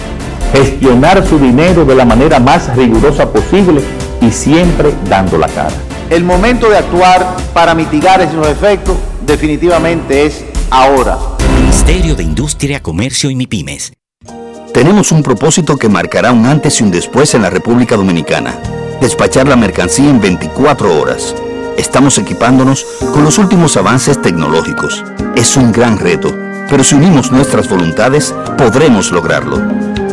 Gestionar su dinero de la manera más rigurosa posible y siempre dando la cara. El momento de actuar para mitigar esos efectos definitivamente es ahora. Ministerio de Industria, Comercio y MIPIMES. Tenemos un propósito que marcará un antes y un después en la República Dominicana. Despachar la mercancía en 24 horas. Estamos equipándonos con los últimos avances tecnológicos. Es un gran reto, pero si unimos nuestras voluntades, podremos lograrlo.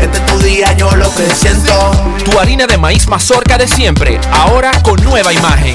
Este es tu día, yo lo que siento. Tu harina de maíz mazorca de siempre, ahora con nueva imagen.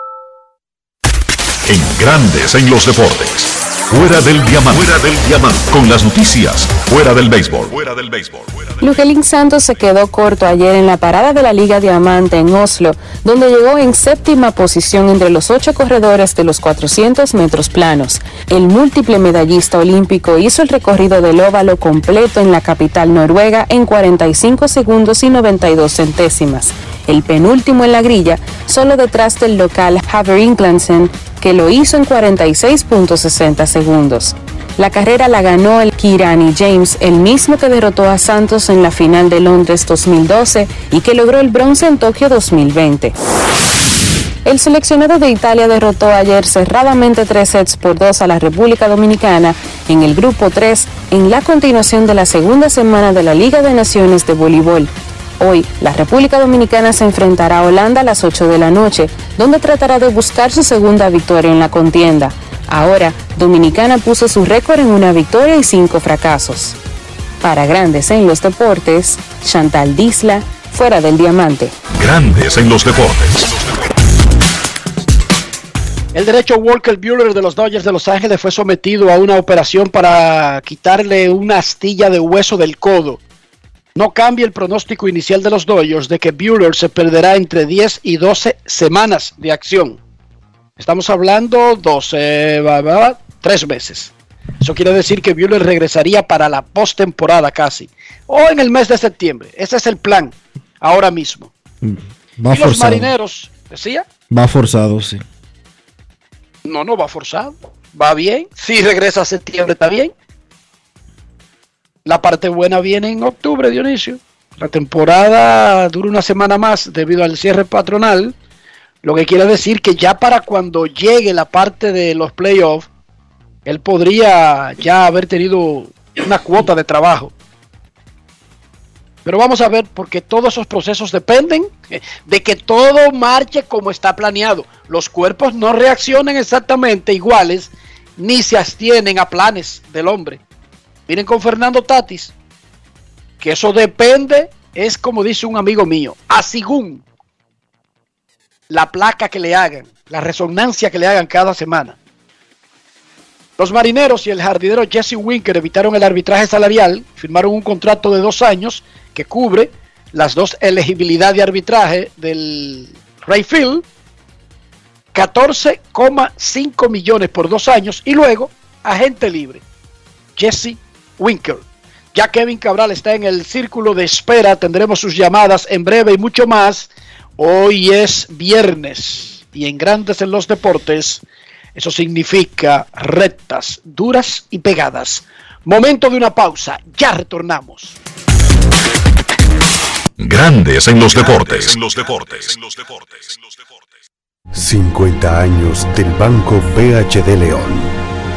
En Grandes en los Deportes. Fuera del diamante. Fuera del diamante. Con las noticias. Fuera del béisbol. Fuera del béisbol. Lugelín Santos se quedó corto ayer en la parada de la Liga Diamante en Oslo, donde llegó en séptima posición entre los ocho corredores de los 400 metros planos. El múltiple medallista olímpico hizo el recorrido del óvalo completo en la capital noruega en 45 segundos y 92 centésimas. El penúltimo en la grilla, solo detrás del local Haver Inglandsen, que lo hizo en 46.60 segundos. La carrera la ganó el Kirani James, el mismo que derrotó a Santos en la final de Londres 2012 y que logró el bronce en Tokio 2020. El seleccionado de Italia derrotó ayer cerradamente tres sets por dos a la República Dominicana en el Grupo 3 en la continuación de la segunda semana de la Liga de Naciones de Voleibol. Hoy, la República Dominicana se enfrentará a Holanda a las 8 de la noche, donde tratará de buscar su segunda victoria en la contienda. Ahora, Dominicana puso su récord en una victoria y cinco fracasos. Para Grandes en los Deportes, Chantal Disla, fuera del diamante. Grandes en los Deportes. El derecho Walker Buehler de los Dodgers de Los Ángeles fue sometido a una operación para quitarle una astilla de hueso del codo. No cambia el pronóstico inicial de los Dodgers de que Buehler se perderá entre 10 y 12 semanas de acción. Estamos hablando 12, va, tres meses. Eso quiere decir que Buehler regresaría para la postemporada casi. O en el mes de septiembre. Ese es el plan ahora mismo. Va y los marineros, decía, Va forzado, sí. no, no va forzado. Va bien. Si regresa a septiembre, está bien. La parte buena viene en octubre, Dionisio. La temporada dura una semana más debido al cierre patronal. Lo que quiere decir que ya para cuando llegue la parte de los playoffs, él podría ya haber tenido una cuota de trabajo. Pero vamos a ver, porque todos esos procesos dependen de que todo marche como está planeado. Los cuerpos no reaccionan exactamente iguales ni se abstienen a planes del hombre. Miren con Fernando Tatis, que eso depende, es como dice un amigo mío, a según la placa que le hagan, la resonancia que le hagan cada semana. Los marineros y el jardinero Jesse Winker evitaron el arbitraje salarial, firmaron un contrato de dos años que cubre las dos elegibilidades de arbitraje del Rayfield, 14,5 millones por dos años y luego agente libre, Jesse Winker. Ya Kevin Cabral está en el círculo de espera, tendremos sus llamadas en breve y mucho más. Hoy es viernes y en Grandes en los Deportes eso significa rectas, duras y pegadas. Momento de una pausa, ya retornamos. Grandes en los deportes. 50 años del Banco BHD León.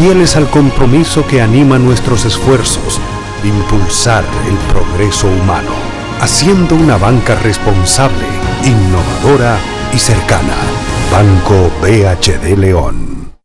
fieles al compromiso que anima nuestros esfuerzos de impulsar el progreso humano, haciendo una banca responsable, innovadora y cercana. Banco BHD León.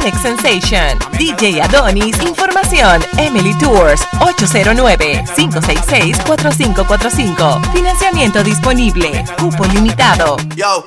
Alex Sensation, DJ Adonis, Información, Emily Tours, 809-566-4545. Financiamiento disponible, cupo limitado. Yo,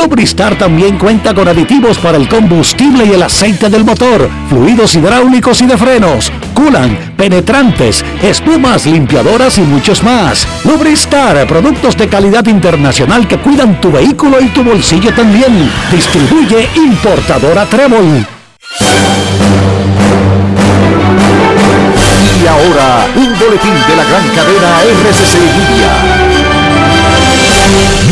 Lubristar también cuenta con aditivos para el combustible y el aceite del motor fluidos hidráulicos y de frenos, culan, penetrantes, espumas, limpiadoras y muchos más. Lubristar, productos de calidad internacional que cuidan tu vehículo y tu bolsillo también. Distribuye importadora Trébol. Y ahora, un boletín de la gran cadena RCC Media.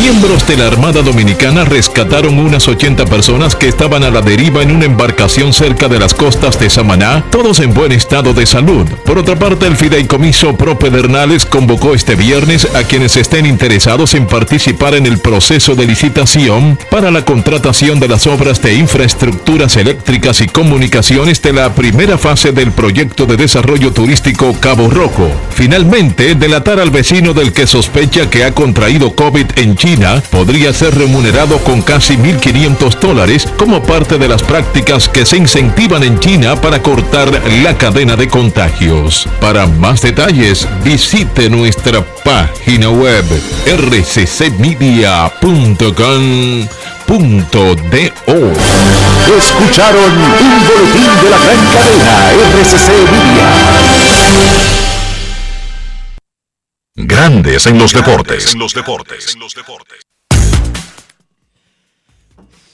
Miembros de la Armada Dominicana rescataron unas 80 personas que estaban a la deriva en una embarcación cerca de las costas de Samaná, todos en buen estado de salud. Por otra parte, el Fideicomiso Pro Pedernales convocó este viernes a quienes estén interesados en participar en el proceso de licitación para la contratación de las obras de infraestructuras eléctricas y comunicaciones de la primera fase del proyecto de desarrollo turístico Cabo Rojo. Finalmente, delatar al vecino del que sospecha que ha contraído COVID en China podría ser remunerado con casi 1.500 dólares como parte de las prácticas que se incentivan en China para cortar la cadena de contagios. Para más detalles, visite nuestra página web rccmedia.com.do. Escucharon un boletín de la gran cadena RCC Media. Grandes en los deportes.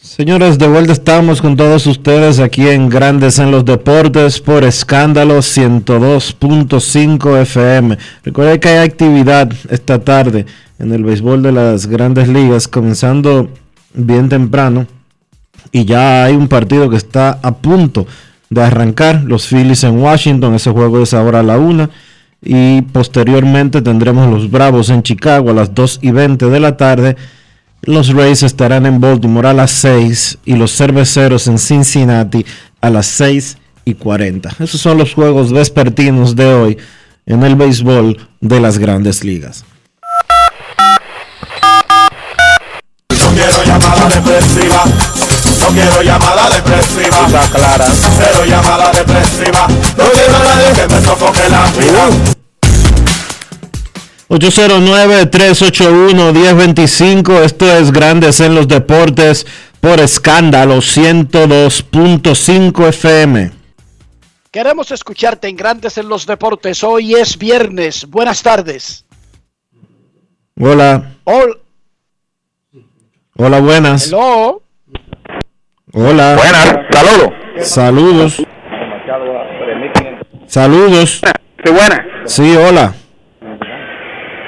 Señores, de vuelta estamos con todos ustedes aquí en Grandes en los Deportes por Escándalo 102.5 FM. Recuerden que hay actividad esta tarde en el béisbol de las grandes ligas, comenzando bien temprano. Y ya hay un partido que está a punto de arrancar. Los Phillies en Washington, ese juego es ahora a la una. Y posteriormente tendremos los Bravos en Chicago a las 2 y 20 de la tarde. Los Rays estarán en Baltimore a las 6 y los Cerveceros en Cincinnati a las 6 y 40. Esos son los juegos vespertinos de hoy en el béisbol de las grandes ligas. No quiero llamada depresiva. No quiero llamada depresiva. Está clara. Cero llamada depresiva. No quiero a nadie que me sofoque la vida. 809-381-1025. Esto es Grandes en los Deportes por escándalo 102.5 FM. Queremos escucharte en Grandes en los Deportes. Hoy es viernes. Buenas tardes. Hola. Hola. Hola, buenas. Hello. Hola. Buenas, saludos. Saludos. Saludos. Sí, buena. Sí, hola.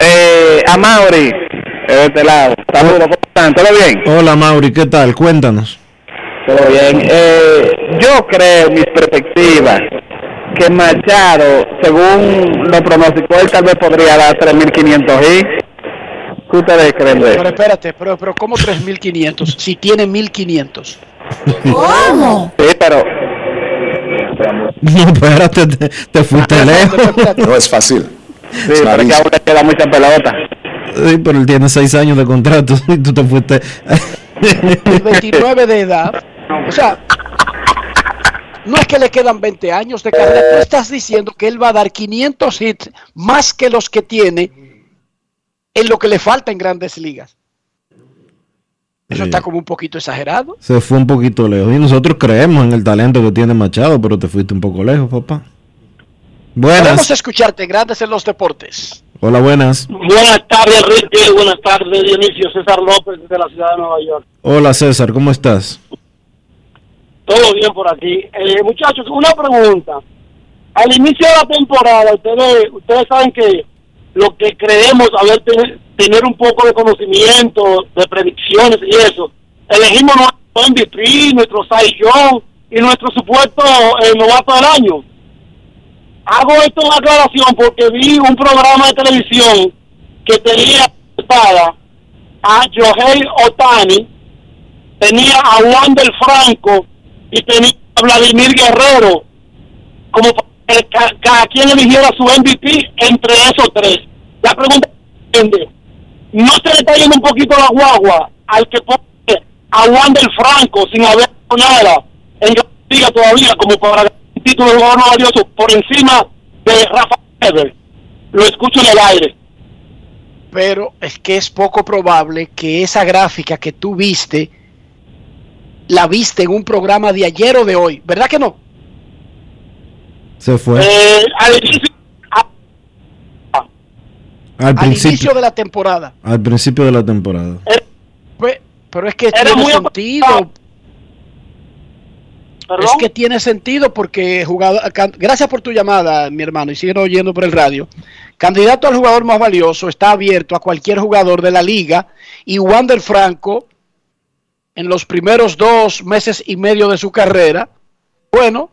Eh, a Mauri, de este lado. Saludos, ¿cómo están? ¿Todo bien? Hola, Mauri, ¿qué tal? Cuéntanos. Todo bien. Eh, yo creo, mis perspectivas, que Machado, según lo pronosticó, él tal vez podría dar 3.500 y. ¿Qué ustedes creen de Pero eso? espérate, pero, pero ¿cómo 3.500? Si tiene 1.500. ¿Cómo? Sí, pero... (laughs) No, espérate, te, te fuiste lejos. No es fácil. Sí, pero es que aún le queda mucha pelota. Sí, pero él tiene seis años de contrato (laughs) y tú te fuiste. 29 de edad. O sea, no es que le quedan 20 años de carrera. Tú estás diciendo que él va a dar 500 hits más que los que tiene en lo que le falta en grandes ligas. Eso está como un poquito exagerado. Se fue un poquito lejos. Y nosotros creemos en el talento que tiene Machado, pero te fuiste un poco lejos, papá. Buenas. escucharte en Grandes en los Deportes. Hola, buenas. Buenas tardes, Enrique. Buenas tardes, Dionisio. César López, de la ciudad de Nueva York. Hola, César, ¿cómo estás? Todo bien por aquí. Eh, muchachos, una pregunta. Al inicio de la temporada, ustedes, ustedes saben que lo que creemos haber ten- tener un poco de conocimiento, de predicciones y eso, elegimos nuestro MVP, nuestro Cy y nuestro supuesto eh, novato del año. Hago esto en aclaración porque vi un programa de televisión que tenía a Joel Otani, tenía a Wander Franco y tenía a Vladimir Guerrero como ca- cada quien eligiera su MVP entre esos tres. La pregunta es, ¿no se le está un poquito la guagua al que pone a Wander Franco sin haber hecho nada en la liga todavía como para un título de jugador valioso por encima de Rafa Weber? Lo escucho en el aire. Pero es que es poco probable que esa gráfica que tú viste la viste en un programa de ayer o de hoy. ¿Verdad que no? Se fue. Eh, al inicio, Al Al principio, inicio de la temporada. al principio de la temporada. Pues, pero es que Era tiene muy sentido. Es que tiene sentido porque jugador, can- gracias por tu llamada, mi hermano, y siguen oyendo por el radio. Candidato al jugador más valioso está abierto a cualquier jugador de la liga y Wander Franco en los primeros dos meses y medio de su carrera, bueno,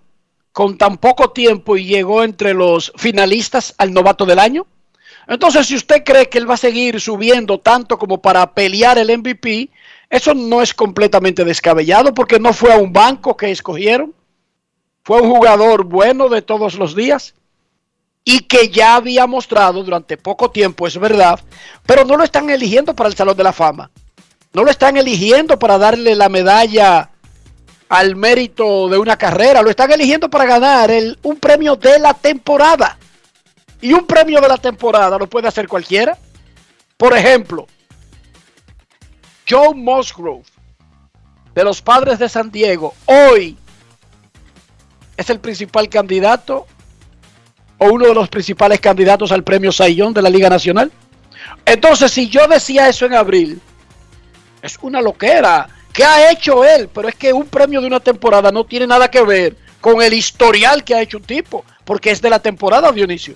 con tan poco tiempo y llegó entre los finalistas al novato del año. Entonces, si usted cree que él va a seguir subiendo tanto como para pelear el MVP, eso no es completamente descabellado porque no fue a un banco que escogieron, fue un jugador bueno de todos los días y que ya había mostrado durante poco tiempo, es verdad, pero no lo están eligiendo para el Salón de la Fama, no lo están eligiendo para darle la medalla al mérito de una carrera, lo están eligiendo para ganar el, un premio de la temporada. Y un premio de la temporada lo puede hacer cualquiera. Por ejemplo, Joe Musgrove, de los padres de San Diego, hoy es el principal candidato o uno de los principales candidatos al premio Sayón de la Liga Nacional. Entonces, si yo decía eso en abril, es una loquera. ¿Qué ha hecho él? Pero es que un premio de una temporada no tiene nada que ver con el historial que ha hecho un tipo, porque es de la temporada, Dionisio.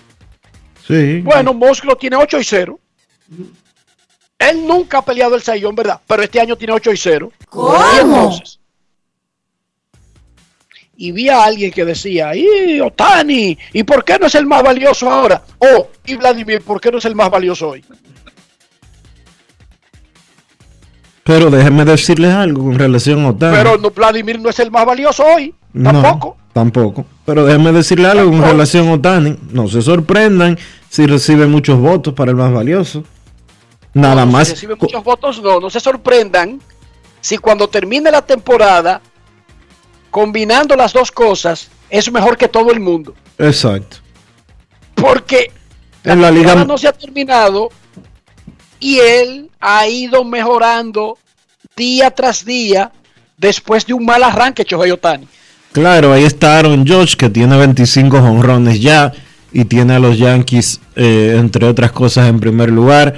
Sí. Bueno, Musgrove tiene 8 y 0. Él nunca ha peleado el Sayón, ¿verdad? Pero este año tiene 8 y 0. Y entonces. Y vi a alguien que decía, ¡y Otani! ¿Y por qué no es el más valioso ahora? Oh, y Vladimir, ¿por qué no es el más valioso hoy? Pero déjenme decirles algo con relación a Otani. Pero no, Vladimir no es el más valioso hoy. Tampoco. No, tampoco. Pero déjenme decirle algo con relación a Otani. No se sorprendan si recibe muchos votos para el más valioso. Nada Si más. recibe muchos votos, no, no se sorprendan si cuando termine la temporada, combinando las dos cosas, es mejor que todo el mundo. Exacto. Porque En la liga- temporada no se ha terminado y él ha ido mejorando día tras día después de un mal arranque, Chohei Otani. Claro, ahí está Aaron Judge que tiene 25 honrones ya y tiene a los Yankees, eh, entre otras cosas, en primer lugar.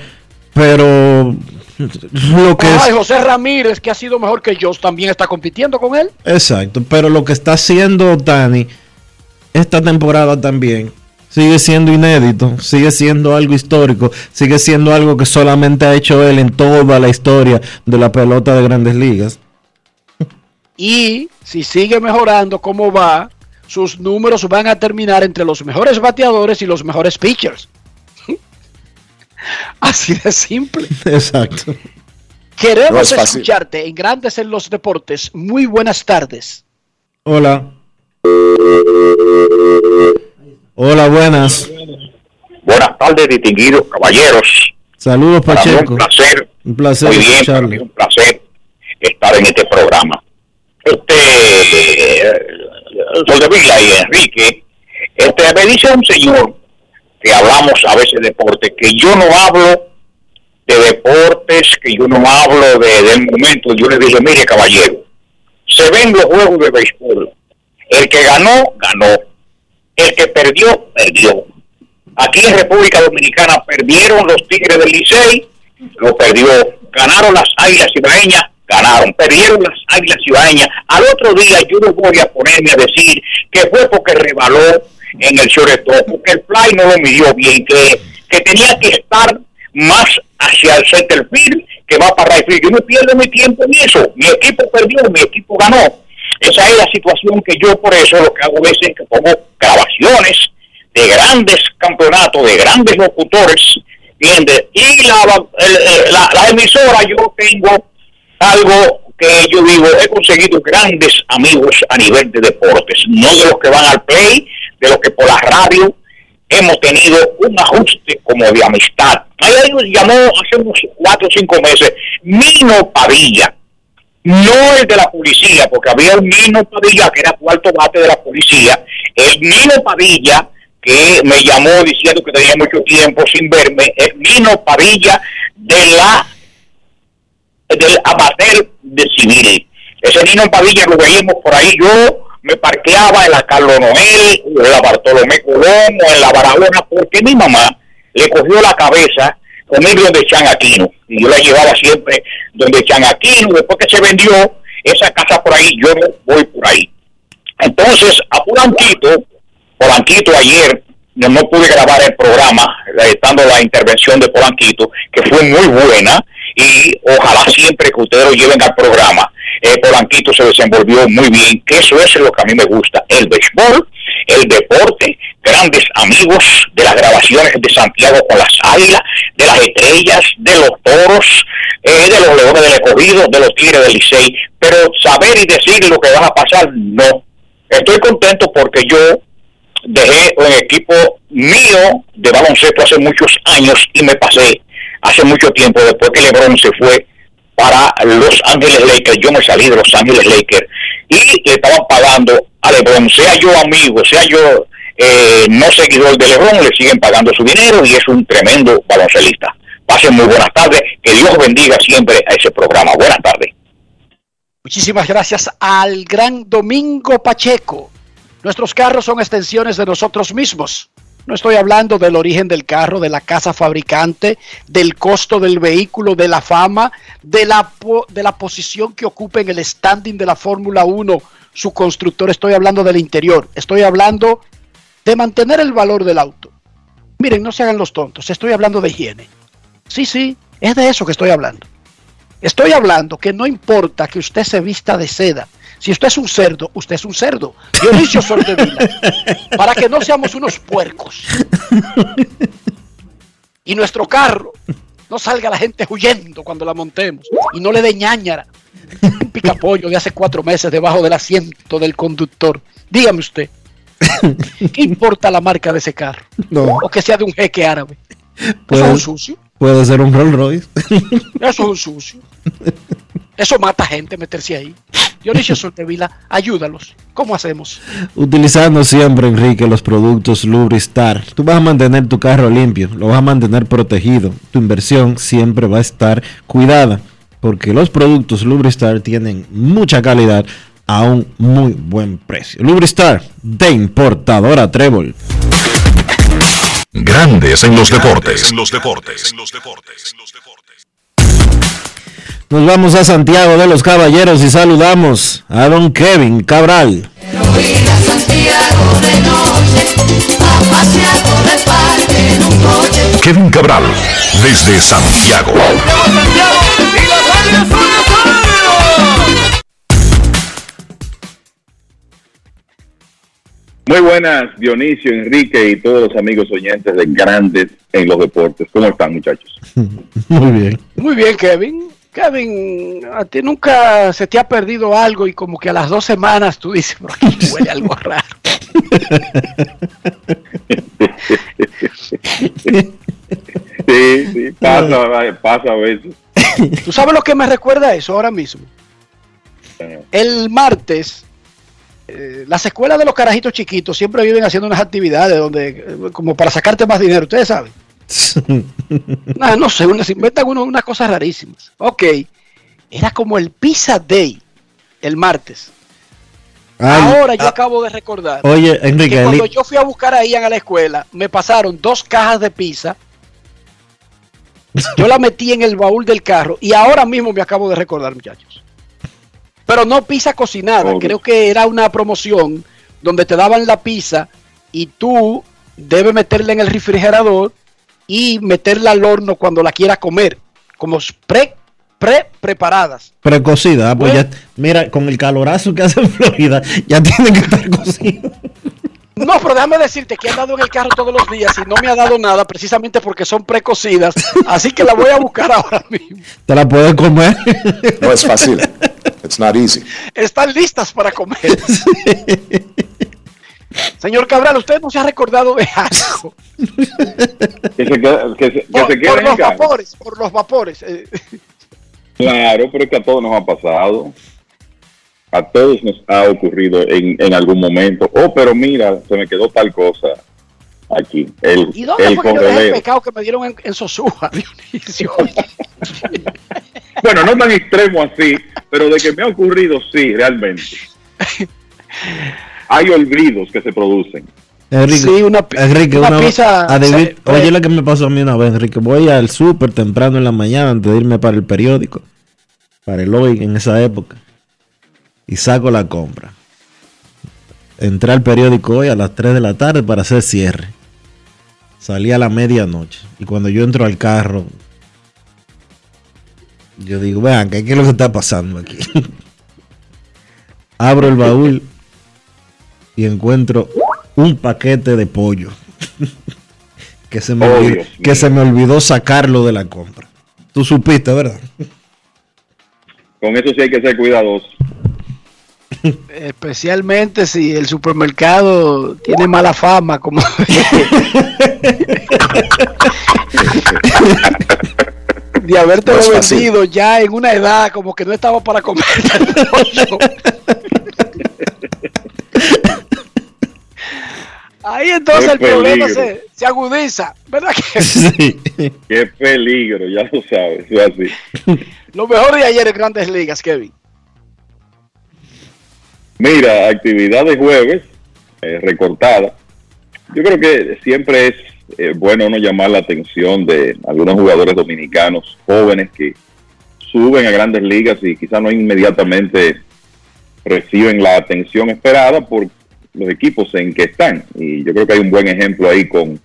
Pero lo que Ay, es... José Ramírez, que ha sido mejor que Josh, también está compitiendo con él. Exacto, pero lo que está haciendo Otani esta temporada también sigue siendo inédito, sigue siendo algo histórico, sigue siendo algo que solamente ha hecho él en toda la historia de la pelota de grandes ligas. (laughs) Y si sigue mejorando como va, sus números van a terminar entre los mejores bateadores y los mejores pitchers. (laughs) Así de simple. Exacto. Queremos No es fácil. escucharte en Grandes en los Deportes. Muy buenas tardes. Hola. Hola, buenas. Buenas tardes, distinguidos caballeros. Saludos, Pacheco. un placer, Un placer muy bien, un placer estar en este programa. Este, eh, Soldevilla y Enrique, este, me dice un señor que hablamos a veces de deporte, que yo no hablo de deportes, que yo no hablo de, del momento. Yo le dije, mire caballero, se ven los juegos de béisbol. El que ganó, ganó. El que perdió, perdió. Aquí en República Dominicana perdieron los Tigres del Licey, lo perdió. Ganaron las Águilas Ibaeñas, ganaron. Perdieron las Águilas Ibaeñas. Al otro día yo no voy a ponerme a decir que fue porque rebaló en el shortstop, porque el fly no lo midió bien, que, que tenía que estar más hacia el center field que va para right field. Yo no pierdo mi tiempo en eso. Mi equipo perdió, mi equipo ganó. Esa es la situación que yo por eso lo que hago a veces es que pongo grabaciones de grandes campeonatos, de grandes locutores, ¿entiendes? Y la, la, emisora yo tengo algo que yo digo, he conseguido grandes amigos a nivel de deportes, no de los que van al play, de los que por la radio hemos tenido un ajuste como de amistad. Ahí llamó hace unos cuatro o cinco meses Mino Padilla, no el de la policía, porque había un Mino Padilla que era cuarto bate de la policía, el Mino Padilla que me llamó diciendo que tenía mucho tiempo sin verme, el Mino Padilla de la del amateur de civil. Ese Nino Padilla lo veíamos por ahí, yo me parqueaba en la Carlos Noel, en la Bartolomé Colón, o en la Barahona, porque mi mamá le cogió la cabeza con ir donde Chan Aquino, y yo la llevaba siempre donde Chan Aquino, después que se vendió esa casa por ahí, yo voy por ahí. Entonces, a Polanquito, Polanquito ayer, no, no pude grabar el programa, estando la intervención de Polanquito, que fue muy buena, y ojalá siempre que ustedes lo lleven al programa, eh, Polanquito se desenvolvió muy bien, que eso es lo que a mí me gusta, el béisbol, el deporte, grandes amigos de las grabaciones de Santiago con las águilas, de las estrellas, de los toros, eh, de los leones del escogido, de los tigres del Licey, pero saber y decir lo que va a pasar, no. Estoy contento porque yo dejé un equipo mío de baloncesto hace muchos años y me pasé hace mucho tiempo después que LeBron se fue para Los Ángeles Lakers. Yo me salí de Los Ángeles Lakers y le estaban pagando a LeBron, sea yo amigo, sea yo eh, no seguidor de LeBron, le siguen pagando su dinero y es un tremendo baloncelista. Pasen muy buenas tardes, que Dios bendiga siempre a ese programa. Buenas tardes. Muchísimas gracias al gran Domingo Pacheco. Nuestros carros son extensiones de nosotros mismos. No estoy hablando del origen del carro, de la casa fabricante, del costo del vehículo, de la fama, de la, de la posición que ocupa en el standing de la Fórmula 1 su constructor. Estoy hablando del interior. Estoy hablando de mantener el valor del auto. Miren, no se hagan los tontos. Estoy hablando de higiene. Sí, sí, es de eso que estoy hablando. Estoy hablando que no importa que usted se vista de seda. Si usted es un cerdo, usted es un cerdo. Dionisio Soldevila. para que no seamos unos puercos. Y nuestro carro no salga la gente huyendo cuando la montemos. Y no le dé ñañara. Un picapollo de hace cuatro meses debajo del asiento del conductor. Dígame usted. ¿Qué importa la marca de ese carro? No. O que sea de un jeque árabe. Eso es un sucio. puede ser un Rolls Royce. Eso es un sucio. Eso mata gente meterse ahí. Dionisio Soltevila, ayúdalos. ¿Cómo hacemos? Utilizando siempre, Enrique, los productos Lubristar. Tú vas a mantener tu carro limpio, lo vas a mantener protegido. Tu inversión siempre va a estar cuidada, porque los productos Lubristar tienen mucha calidad a un muy buen precio. Lubristar, de importadora Trébol. Grandes en los deportes. En los deportes. Nos vamos a Santiago de los Caballeros y saludamos a don Kevin Cabral. Kevin Cabral, desde Santiago. Muy buenas, Dionisio, Enrique y todos los amigos oyentes de Grandes en los Deportes. ¿Cómo están, muchachos? (laughs) Muy bien. Muy bien, Kevin. Kevin, a ti nunca se te ha perdido algo y como que a las dos semanas tú dices, por aquí huele algo raro. Sí, sí, pasa, pasa a veces. ¿Tú sabes lo que me recuerda eso ahora mismo? El martes, eh, las escuelas de los carajitos chiquitos siempre viven haciendo unas actividades donde, eh, como para sacarte más dinero, ustedes saben. No, (laughs) no sé, uno, se inventan uno, unas cosas rarísimas. Ok, era como el Pizza Day el martes. Ay, Ahora yo ah, acabo de recordar Oye, Enrique, que cuando yo fui a buscar a Ian a la escuela, me pasaron dos cajas de pizza. Yo la metí en el baúl del carro y ahora mismo me acabo de recordar, muchachos. Pero no pizza cocinada, creo que era una promoción donde te daban la pizza y tú debes meterla en el refrigerador y meterla al horno cuando la quieras comer, como pre, pre preparadas. Precocida, ah, pues ya, mira, con el calorazo que hace en (laughs) Florida, ya tiene que estar cocido. No, pero déjame decirte que he andado en el carro todos los días y no me ha dado nada precisamente porque son precocidas, así que la voy a buscar ahora (laughs) mismo. Te la puedes comer. No es fácil. It's not easy. Están listas para comer. (laughs) Señor Cabral, usted no se ha recordado de (laughs) algo. Que se, queda- que se, que Por, se por los casa. vapores, por los vapores. eh, Claro, pero es que a todos nos ha pasado. A todos nos ha ocurrido en, en algún momento. Oh, pero mira, se me quedó tal cosa aquí. El, ¿Y dónde el fue que yo dejé el pecado que me dieron en, en Sosúa, (laughs) Dionisio? Bueno, no tan extremo así, pero de que me ha ocurrido, sí, realmente. (laughs) Hay olvidos que se producen. Enrique, Sí, una pi- Enrique, una una- pizza, se- oye lo que me pasó a mí una vez, Enrique. Voy al súper temprano en la mañana antes de irme para el periódico, para el hoy en esa época, y saco la compra. Entré al periódico hoy a las 3 de la tarde para hacer cierre. Salí a la medianoche. Y cuando yo entro al carro, yo digo, vean, ¿qué es lo que está pasando aquí? (laughs) Abro el baúl y encuentro un paquete de pollo (laughs) que se me, Oh, olvidó, que se me olvidó sacarlo de la compra. Tú supiste, ¿verdad? Con eso sí hay que ser cuidadoso. (laughs) Especialmente si el supermercado tiene mala fama, como (laughs) de haberte No vendido ya en una edad como que no estaba para comer. Ahí entonces Qué el problema peligro. se, se agudiza, ¿verdad? Que (laughs) Sí. Qué peligro, ya lo sabes. es así. (laughs) lo mejor de ayer en Grandes Ligas, Kevin. Mira, actividad de jueves eh, recortada. Yo creo que siempre es eh, bueno no llamar la atención de algunos jugadores dominicanos jóvenes que suben a grandes ligas y quizás no inmediatamente reciben la atención esperada por los equipos en que están. Y yo creo que hay un buen ejemplo ahí con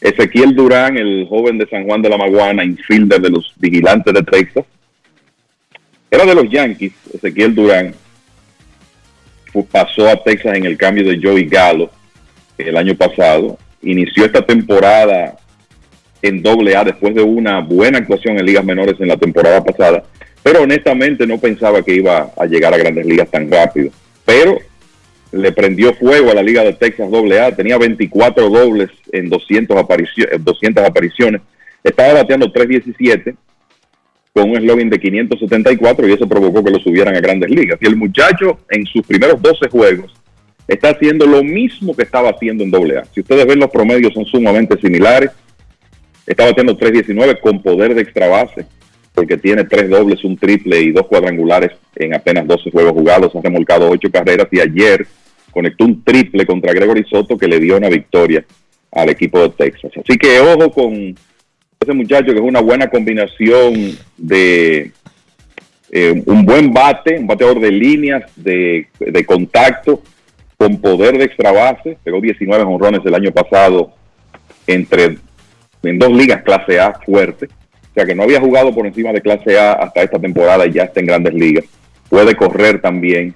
Ezequiel Durán, el joven de San Juan de la Maguana, infielder de los vigilantes de Texas. Era de los Yankees, Ezequiel Durán. Pasó a Texas en el cambio de Joey Gallo el año pasado. Inició esta temporada en doble A después de una buena actuación en ligas menores en la temporada pasada. Pero honestamente no pensaba que iba a llegar a grandes ligas tan rápido. Pero le prendió fuego a la Liga de Texas AA, tenía 24 dobles en 200, aparicio- en 200 apariciones, estaba bateando 3.17 con un eslogan de 574 y eso provocó que lo subieran a grandes ligas. Y el muchacho en sus primeros 12 juegos está haciendo lo mismo que estaba haciendo en AA. Si ustedes ven los promedios son sumamente similares. Está batiendo 3.19 con poder de extra base, porque tiene tres dobles, un triple y dos cuadrangulares en apenas 12 juegos jugados. Ha remolcado ocho carreras y ayer conectó un triple contra Gregory Soto que le dio una victoria al equipo de Texas. Así que ojo con ese muchacho que es una buena combinación de eh, un buen bate, un bateador de líneas, de, contacto, con poder de extra base. Pegó 19 honrones el año pasado entre en dos ligas clase A fuerte. O sea que no había jugado por encima de clase A hasta esta temporada y ya está en grandes ligas. Puede correr también.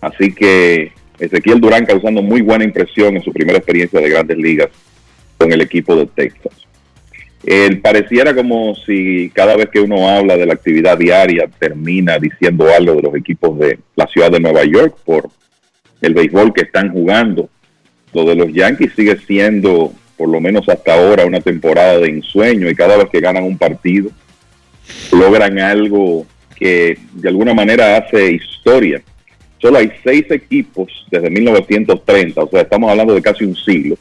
Así que Ezequiel Durán causando muy buena impresión en su primera experiencia de grandes ligas con el equipo de Texas. El pareciera como si cada vez que uno habla de la actividad diaria termina diciendo algo de los equipos de la ciudad de Nueva York por el béisbol que están jugando. Lo de los Yankees sigue siendo, por lo menos hasta ahora, una temporada de ensueño y cada vez que ganan un partido logran algo que de alguna manera hace historia. Solo hay seis equipos desde 1930, o sea, estamos hablando de casi un siglo,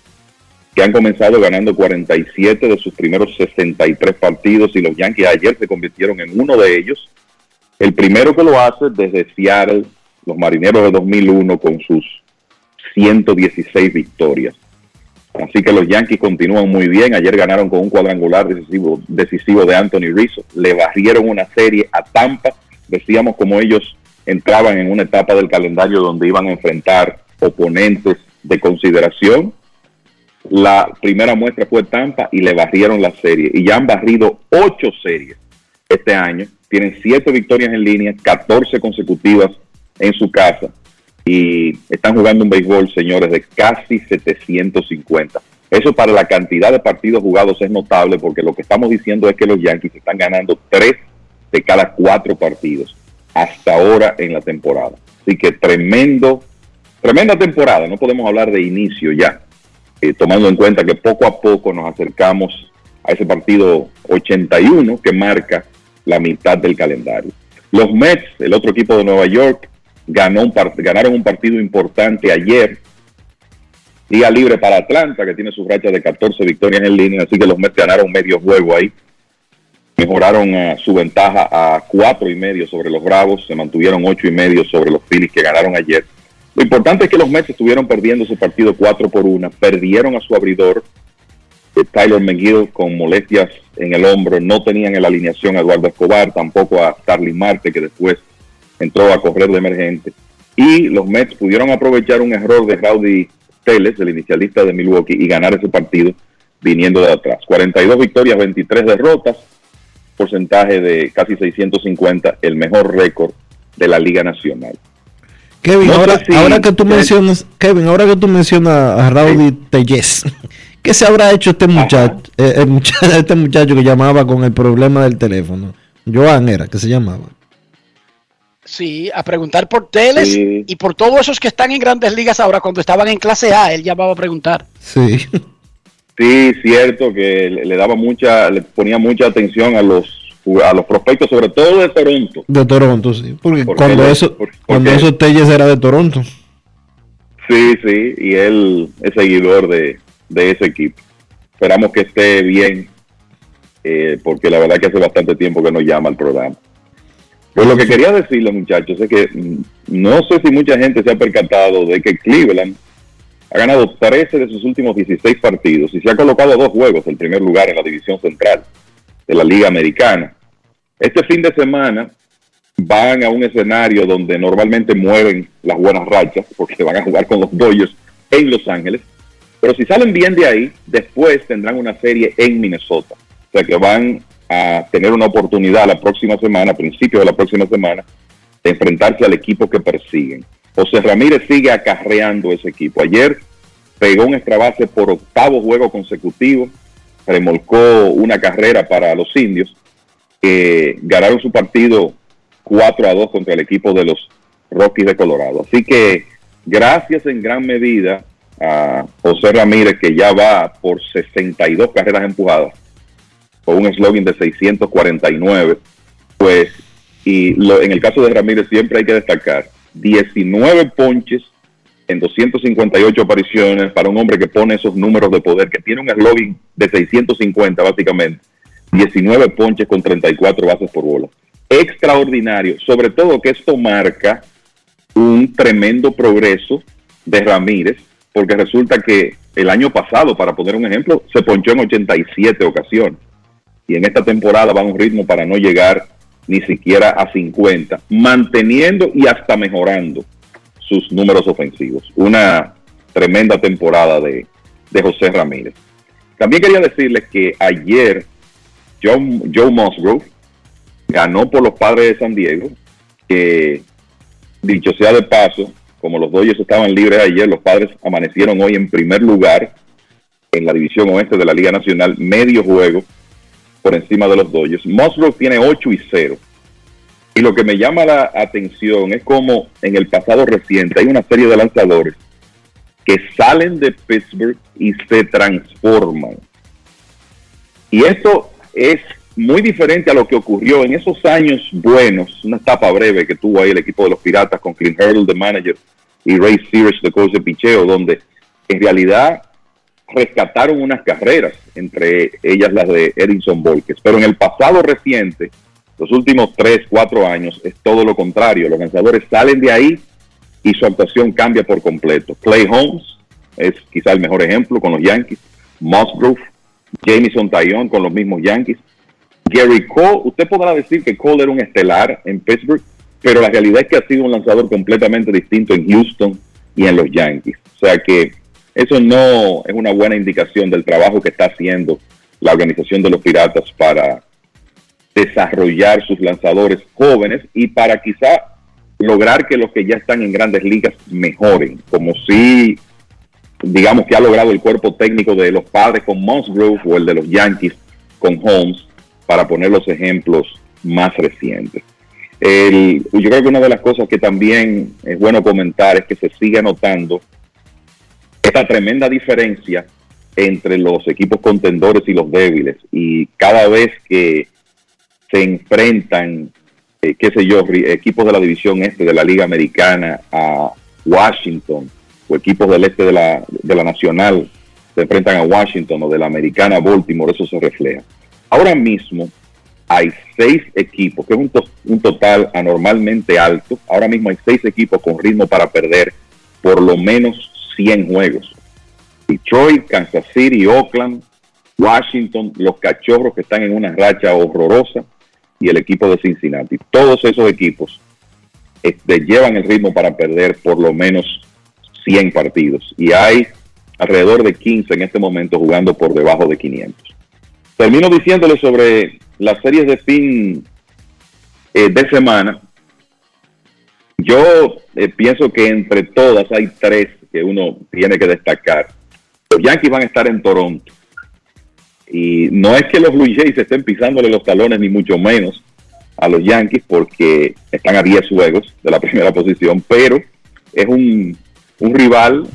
que han comenzado ganando 47 de sus primeros 63 partidos y los Yankees ayer se convirtieron en uno de ellos. El primero que lo hace desde Seattle, los Marineros de 2001 con sus 116 victorias. Así que los Yankees continúan muy bien. Ayer ganaron con un cuadrangular decisivo, de Anthony Rizzo. Le barrieron una serie a Tampa. Decíamos como ellos entraban en una etapa del calendario donde iban a enfrentar oponentes de consideración la primera muestra fue Tampa y le barrieron la serie. Y ya han barrido ocho series este año. Tienen siete victorias en línea, 14 consecutivas en su casa. Y están jugando un béisbol, señores, de casi 750. Eso para la cantidad de partidos jugados es notable porque lo que estamos diciendo es que los Yankees están ganando tres de cada cuatro partidos hasta ahora en la temporada. Así que tremendo, tremenda temporada. No podemos hablar de inicio ya eh, tomando en cuenta que poco a poco nos acercamos a ese partido 81 que marca la mitad del calendario. Los Mets, el otro equipo de Nueva York, ganó un ganaron un partido importante ayer. Día libre para Atlanta, que tiene su racha de 14 victorias en línea, así que los Mets ganaron medio juego ahí. Mejoraron eh, su ventaja a cuatro y medio sobre los Bravos, se mantuvieron ocho y medio sobre los Phillies que ganaron ayer. Lo importante es que los Mets estuvieron perdiendo su partido 4 por 1, perdieron a su abridor, eh, Tyler McGill, con molestias en el hombro, no tenían en la alineación a Eduardo Escobar, tampoco a Starling Marte, que después entró a correr de emergente. Y los Mets pudieron aprovechar un error de Rowdy Teles, el inicialista de Milwaukee, y ganar ese partido viniendo de atrás. 42 victorias, 23 derrotas, porcentaje de casi 650, el mejor récord de la Liga Nacional. Kevin, ahora, que tú mencionas, Kevin, ahora que tú mencionas a Rowdy Telles, (laughs) ¿qué se habrá hecho este muchacho, eh, (laughs) este muchacho que llamaba con el problema del teléfono? Joan era, que se llamaba. Sí, a preguntar por Teles y por todos esos que están en grandes ligas ahora, cuando estaban en clase A, él llamaba a preguntar. Sí. Sí, cierto que le daba mucha, le ponía mucha atención a los a los prospectos, sobre todo de Toronto. De Toronto, sí. Porque, cuando, eso, cuando eso Telles era de Toronto. Sí, sí, y él es seguidor de, ese equipo. Esperamos que esté bien, eh, porque la verdad que hace bastante tiempo que no llama al programa. Pues lo que quería decirle, muchachos, es que no sé si mucha gente se ha percatado de que Cleveland ha ganado 13 de sus últimos 16 partidos y se ha colocado dos juegos el primer lugar en la división central de la Liga Americana. Este fin de semana van a un escenario donde normalmente mueven las buenas rachas, porque van a jugar con los Dodgers en Los Ángeles. Pero si salen bien de ahí, después tendrán una serie en Minnesota. O sea que van a tener una oportunidad la próxima semana, a principios de la próxima semana, de enfrentarse al equipo que persiguen. José Ramírez sigue acarreando ese equipo. Ayer pegó un extra base por octavo juego consecutivo remolcó una carrera para los indios, que ganaron su partido 4 a 2 contra el equipo de los Rockies de Colorado. Así que gracias en gran medida a José Ramírez, que ya va por 62 carreras empujadas, con un eslogan de 649. pues, y lo- en el caso de Ramírez siempre hay que destacar, 19 ponches en 258 apariciones para un hombre que pone esos números de poder, que tiene un eslogan de 650 básicamente, 19 ponches con 34 bases por bola. Extraordinario, sobre todo que esto marca un tremendo progreso de Ramírez, porque resulta que el año pasado, para poner un ejemplo, se ponchó en 87 ocasiones. Y en esta temporada va a un ritmo para no llegar ni siquiera a 50, manteniendo y hasta mejorando sus números ofensivos. Una tremenda temporada de, de José Ramírez. También quería decirles que ayer Joe, Joe Musgrove ganó por los padres de San Diego, que dicho sea de paso, como los Dodgers estaban libres ayer, los padres amanecieron hoy en primer lugar en la división oeste de la Liga Nacional, medio juego por encima de los Dodgers. Musgrove tiene 8 y 0. Y lo que me llama la atención es como en el pasado reciente hay una serie de lanzadores que salen de Pittsburgh y se transforman. Y esto es muy diferente a lo que ocurrió en esos años buenos, una etapa breve que tuvo ahí el equipo de los Piratas con Clint Hurdle de manager y Ray Sears de coach de picheo, donde en realidad rescataron unas carreras, entre ellas las de Edinson Volquez. Pero en el pasado reciente, los últimos 3, 4 años, es todo lo contrario. Los lanzadores salen de ahí y su actuación cambia por completo. Clay Holmes es quizá el mejor ejemplo con los Yankees. Musgrove, Jamison Taillon con los mismos Yankees. Gary Cole, usted podrá decir que Cole era un estelar en Pittsburgh, pero la realidad es que ha sido un lanzador completamente distinto en Houston y en los Yankees. O sea que eso no es una buena indicación del trabajo que está haciendo la organización de los Piratas para desarrollar sus lanzadores jóvenes y para quizá lograr que los que ya están en grandes ligas mejoren, como si digamos que ha logrado el cuerpo técnico de los padres con Musgrove o el de los Yankees con Holmes, para poner los ejemplos más recientes. El- yo creo que una de las cosas que también es bueno comentar es que se sigue notando esta tremenda diferencia entre los equipos contendores y los débiles. Y cada vez que se enfrentan, eh, qué sé yo, equipos de la división este de la Liga Americana a Washington o equipos del este de la, de la Nacional se enfrentan a Washington o de la Americana a Baltimore, eso se refleja. Ahora mismo hay seis equipos, que es un, to- un total anormalmente alto. Ahora mismo hay seis equipos con ritmo para perder por lo menos 100 juegos. Detroit, Kansas City, Oakland, Washington, los cachorros que están en una racha horrorosa y el equipo de Cincinnati. Todos esos equipos este, llevan el ritmo para perder por lo menos 100 partidos. Y hay alrededor de 15 en este momento jugando por debajo de 500. Termino diciéndole sobre las series de fin eh, de semana. Yo eh, pienso que entre todas hay tres que uno tiene que destacar. Los Yankees van a estar en Toronto. Y no es que los Blue Jays estén pisándole los talones, ni mucho menos a los Yankees, porque están a 10 juegos de la (laughs) primera posición, pero es un, un rival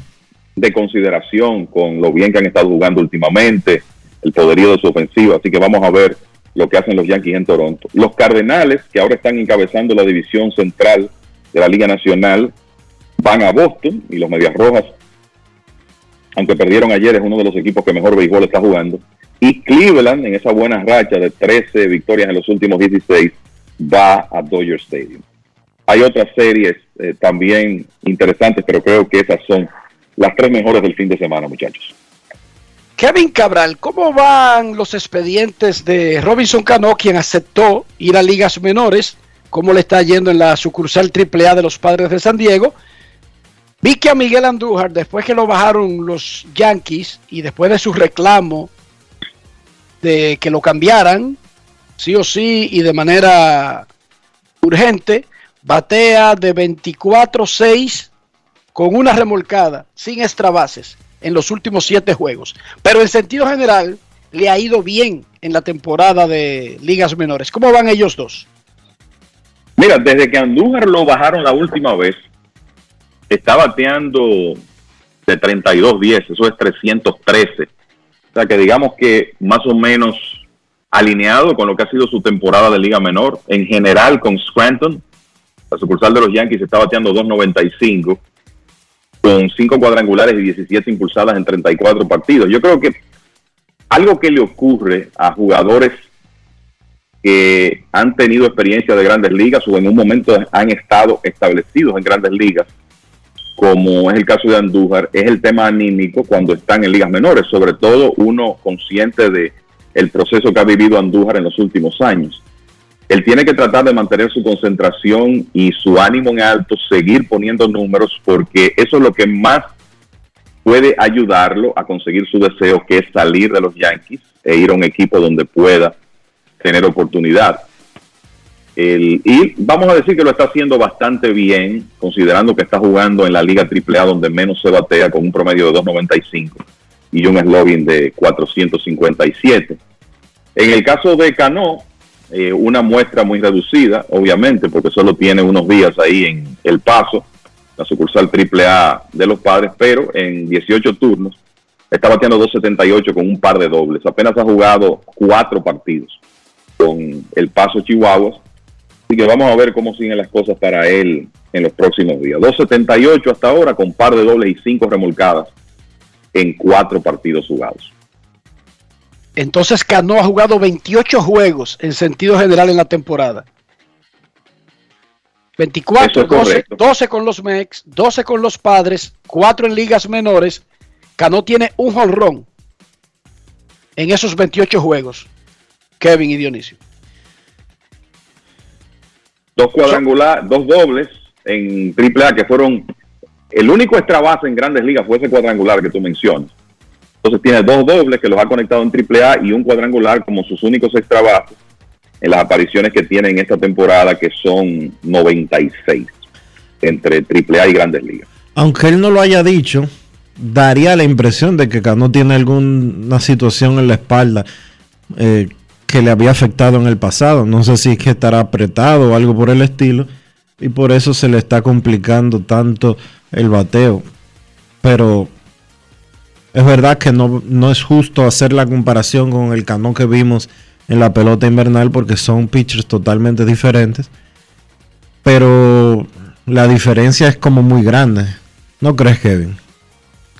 de consideración con lo bien que han estado jugando últimamente, el poderío de su ofensiva. Así que vamos a ver lo que hacen los Yankees en Toronto. Los Cardenales, que ahora están encabezando la división central de la Liga Nacional, van a Boston y los Medias Rojas, aunque perdieron ayer, es uno de los equipos que mejor béisbol está jugando. Y Cleveland, en esa buena racha de 13 victorias en los últimos 16, va a Dodger Stadium. Hay otras series eh, también interesantes, pero creo que esas son las tres mejores del fin de semana, muchachos. Kevin Cabral, ¿cómo van los expedientes de Robinson Cano, quien aceptó ir a ligas menores? ¿Cómo le está yendo en la sucursal AAA de los Padres de San Diego? Vi que a Miguel Andújar, después que lo bajaron los Yankees y después de su reclamo de que lo cambiaran, sí o sí y de manera urgente, batea de 24-6 con una remolcada, sin extra bases, en los últimos siete juegos. Pero en sentido general, le ha ido bien en la temporada de ligas menores. ¿Cómo van ellos dos? Mira, desde que Andújar lo bajaron la última vez, está bateando de 32-10, eso es 313. O sea que digamos que más o menos alineado con lo que ha sido su temporada de Liga Menor. En general, con Scranton, la sucursal de los Yankees está bateando 2.95 con 5 cuadrangulares y 17 impulsadas en 34 partidos. Yo creo que algo que le ocurre a jugadores que han tenido experiencia de grandes ligas o en un momento han estado establecidos en grandes ligas, como es el caso de Andújar, es el tema anímico cuando están en ligas menores, sobre todo uno consciente de el proceso que ha vivido Andújar en los últimos años. Él tiene que tratar de mantener su concentración y su ánimo en alto, seguir poniendo números, porque eso es lo que más puede ayudarlo a conseguir su deseo, que es salir de los Yankees e ir a un equipo donde pueda tener oportunidad. Y vamos a decir que lo está haciendo bastante bien, considerando que está jugando en la Liga AAA donde menos se batea con un promedio de 2.95 y un slogan de 457. En el caso de Cano, eh, una muestra muy reducida, obviamente, porque solo tiene unos días ahí en El Paso, la sucursal AAA de los padres, pero en 18 turnos está bateando 2.78 con un par de dobles. Apenas ha jugado cuatro partidos con El Paso Chihuahuas. Así que vamos a ver cómo siguen las cosas para él en los próximos días. 2.78 hasta ahora con par de dobles y cinco remolcadas en cuatro partidos jugados. Entonces Cano ha jugado 28 juegos en sentido general en la temporada. 24, 12, 12, con los Mex, 12 con los Padres, 4 en ligas menores. Cano tiene un jonrón en esos 28 juegos. Kevin y Dionisio. Dos cuadrangulares, dos dobles en AAA que fueron el único extra en grandes ligas fue ese cuadrangular que tú mencionas. Entonces tiene dos dobles que los ha conectado en AAA y un cuadrangular como sus únicos extra bases en las apariciones que tiene en esta temporada, que son 96 entre AAA y grandes ligas. Aunque él no lo haya dicho, daría la impresión de que no tiene alguna situación en la espalda eh, que le había afectado en el pasado. No sé si es que estará apretado o algo por el estilo, y por eso se le está complicando tanto el bateo. Pero es verdad que no, no es justo hacer la comparación con el Cano que vimos en la pelota invernal porque son pitchers totalmente diferentes. Pero la diferencia es como muy grande. ¿No crees, Kevin?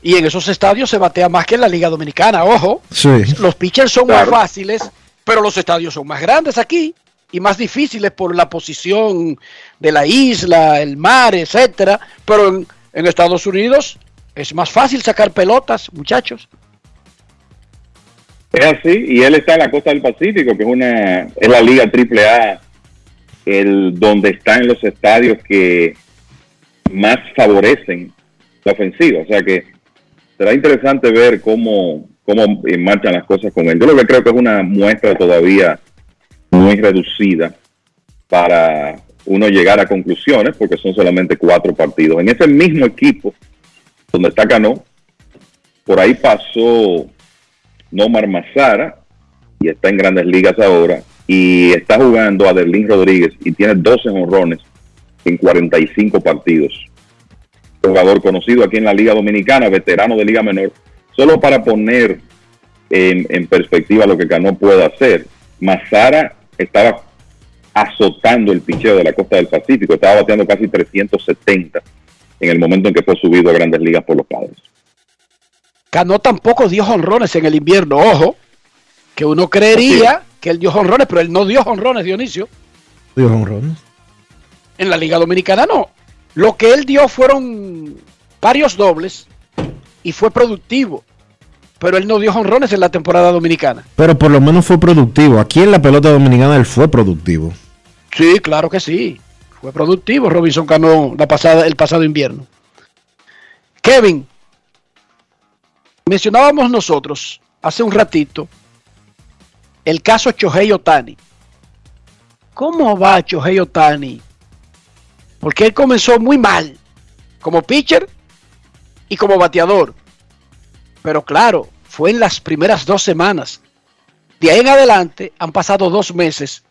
Y en esos estadios se batea más que en la Liga Dominicana, ojo. Sí. Los pitchers son más fáciles, pero los estadios son más grandes aquí y más difíciles por la posición de la isla, el mar, etcétera. Pero en, en Estados Unidos es más fácil sacar pelotas, muchachos. Es así, y él está en la costa del Pacífico, que es una es la liga AAA, el donde están los estadios que más favorecen la ofensiva. O sea que será interesante ver cómo, cómo marchan las cosas con él. Yo lo que creo que es una muestra todavía muy reducida para uno llegar a conclusiones, porque son solamente cuatro partidos. En ese mismo equipo donde está Cano, por ahí pasó Nomar Mazara y está en grandes ligas ahora y está jugando a Derlín Rodríguez y tiene 12 honrones en 45 partidos. Jugador conocido aquí en la Liga Dominicana, veterano de Liga Menor, solo para poner en, perspectiva lo que Cano puede hacer. Mazara estaba azotando el picheo de la costa del Pacífico, estaba bateando casi 370 en el momento en que fue subido a grandes ligas por los padres. Cano tampoco dio honrones en el invierno, ojo, que uno creería que él dio honrones, pero él no dio honrones, Dionisio. ¿Dio honrones? En la Liga Dominicana no. Lo que él dio fueron varios dobles y fue productivo. Pero él no dio honrones en la temporada dominicana. Pero por lo menos fue productivo. Aquí en la pelota dominicana él fue productivo. Sí, claro que sí. Fue productivo Robinson Cano la pasada, el pasado invierno. Kevin, mencionábamos nosotros hace un ratito el caso Chohei Otani. ¿Cómo va Chohei Otani? Porque él comenzó muy mal como pitcher y como bateador. Pero claro, fue en las primeras dos semanas. De ahí en adelante han pasado dos meses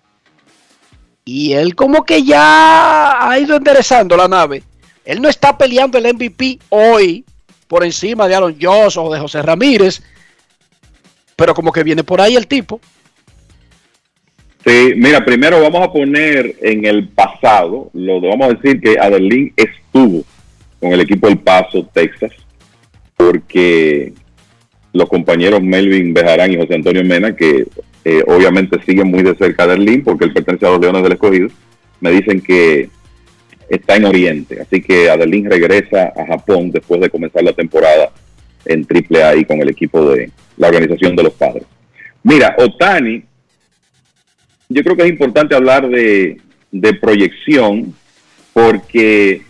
y él como que ya ha ido enderezando la nave. Él no está peleando el MVP hoy por encima de Aaron Joss o de José Ramírez, pero como que viene por ahí el tipo. Sí, mira, primero vamos a poner en el pasado, lo vamos a decir que Adelín estuvo con el equipo del Paso, Texas, porque los compañeros Melvin Bejarán y José Antonio Mena, que eh, obviamente siguen muy de cerca a porque él pertenece a los Leones del Escogido, me dicen que está en Oriente, así que Adelín regresa a Japón después de comenzar la temporada en AAA y con el equipo de la organización de los padres. Mira, Otani, yo creo que es importante hablar de, de proyección porque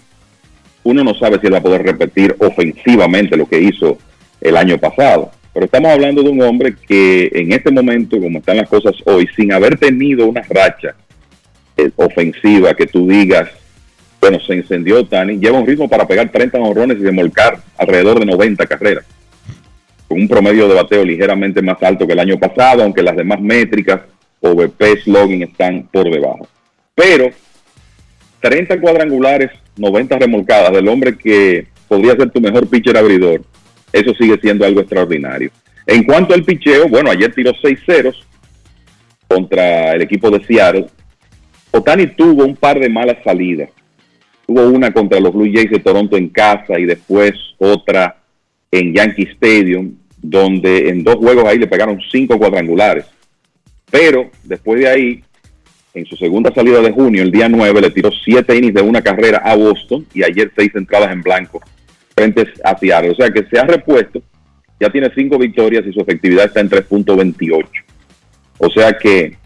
uno no sabe si él va a poder repetir ofensivamente lo que hizo el año pasado. Pero estamos hablando de un hombre que en este momento, como están las cosas hoy, sin haber tenido una racha eh, ofensiva que tú digas, bueno, se encendió Tani, lleva un ritmo para pegar 30 honrones y demolcar alrededor de 90 carreras, con un promedio de bateo ligeramente más alto que el año pasado, aunque las demás métricas, OVP, slogan, están por debajo. Pero 30 cuadrangulares, 90 remolcadas del hombre que podría ser tu mejor pitcher abridor, eso sigue siendo algo extraordinario. En cuanto al picheo, bueno, ayer tiró 6 ceros contra el equipo de Seattle. Otani tuvo un par de malas salidas. Tuvo una contra los Blue Jays de Toronto en casa y después otra en Yankee Stadium, donde en dos juegos ahí le pegaron cinco cuadrangulares. Pero después de ahí, en su segunda salida de junio, el día 9, le tiró siete innings de una carrera a Boston y ayer seis entradas en blanco frente a Seattle. O sea que se ha repuesto, ya tiene cinco victorias y su efectividad está en 3.28. O sea que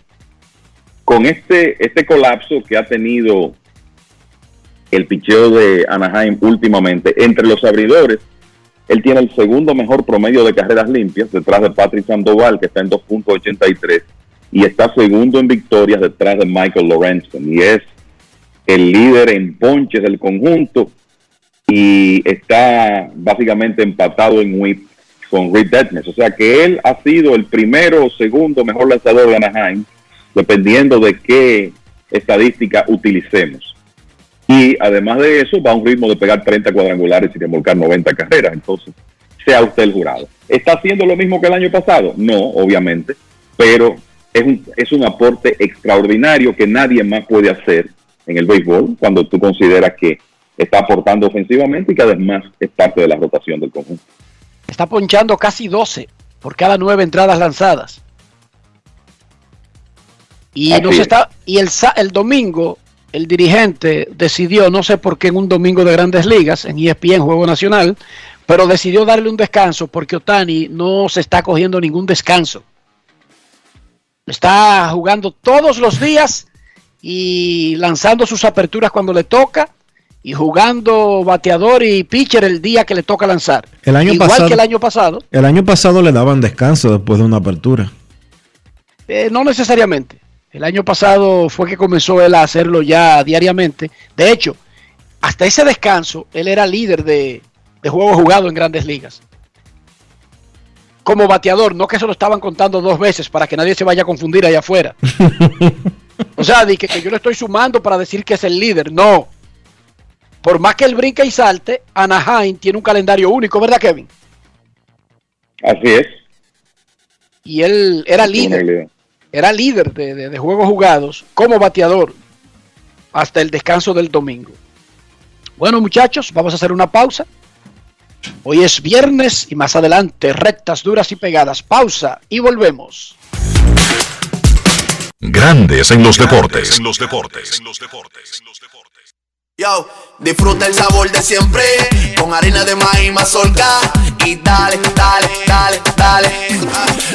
con este, este colapso que ha tenido el picheo de Anaheim últimamente, entre los abridores, él tiene el segundo mejor promedio de carreras limpias, detrás de Patrick Sandoval, que está en 2.83, y está segundo en victorias detrás de Michael Lorenzen, y es el líder en ponches del conjunto, y está básicamente empatado en whip con Rick Detmes. O sea que él ha sido el primero o segundo mejor lanzador de Anaheim, dependiendo de qué estadística utilicemos. Y además de eso, va a un ritmo de pegar 30 cuadrangulares y remolcar 90 carreras. Entonces, sea usted el jurado. ¿Está haciendo lo mismo que el año pasado? No, obviamente, pero es un, es un aporte extraordinario que nadie más puede hacer en el béisbol cuando tú consideras que está aportando ofensivamente y que además es parte de la rotación del conjunto. Está ponchando casi 12 por cada nueve entradas lanzadas. Y, no se está, y el, el domingo el dirigente decidió, no sé por qué en un domingo de grandes ligas, en ESPN Juego Nacional, pero decidió darle un descanso porque Otani no se está cogiendo ningún descanso. Está jugando todos los días y lanzando sus aperturas cuando le toca y jugando bateador y pitcher el día que le toca lanzar. El año Igual pasado, que el año pasado. El año pasado le daban descanso después de una apertura. Eh, no necesariamente. El año pasado fue que comenzó él a hacerlo ya diariamente. De hecho, hasta ese descanso, él era líder de, de juegos jugados en grandes ligas. Como bateador, no que se lo estaban contando dos veces para que nadie se vaya a confundir allá afuera. (laughs) o sea, di que, que yo le estoy sumando para decir que es el líder. No. Por más que él brinque y salte, Anaheim tiene un calendario único, ¿verdad, Kevin? Así es. Y él era líder era líder de, de, de, juegos jugados como bateador hasta el descanso del domingo. Bueno, muchachos, vamos a hacer una pausa. Hoy es viernes y más adelante rectas duras y pegadas. Pausa y volvemos. Grandes en los deportes. En los deportes. Yo, disfruta el sabor de siempre con harina de maíz mazorca y dale, dale, dale, dale.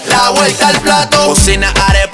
La vuelta al plato, cocina arepa,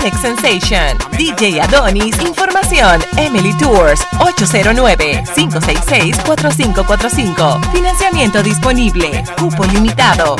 Alex Sensation, DJ Adonis, Información, Emily Tours, 809-566-4545. Financiamiento disponible, cupo limitado.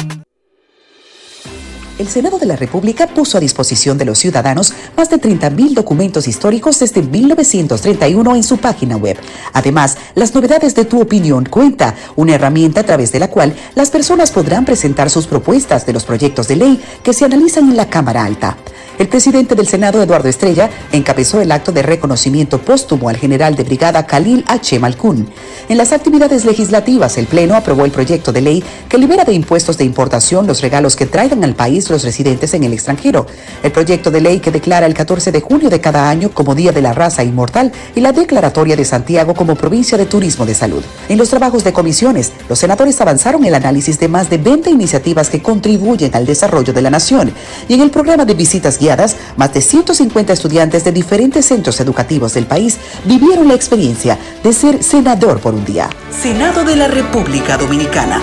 El Senado de la República puso a disposición de los ciudadanos más de 30.000 documentos históricos desde 1931 en su página web. Además, las novedades de tu opinión cuenta, una herramienta a través de la cual las personas podrán presentar sus propuestas de los proyectos de ley que se analizan en la Cámara Alta. El presidente del Senado, Eduardo Estrella, encabezó el acto de reconocimiento póstumo al general de brigada Khalil H. Malkun. En las actividades legislativas, el Pleno aprobó el proyecto de ley que libera de impuestos de importación los regalos que traigan al país los residentes en el extranjero. El proyecto de ley que declara el 14 de junio de cada año como Día de la Raza Inmortal y la declaratoria de Santiago como provincia de turismo de salud. En los trabajos de comisiones, los senadores avanzaron el análisis de más de 20 iniciativas que contribuyen al desarrollo de la nación. Y en el programa de visitas guiadas, más de 150 estudiantes de diferentes centros educativos del país vivieron la experiencia de ser senador por un día. Senado de la República Dominicana.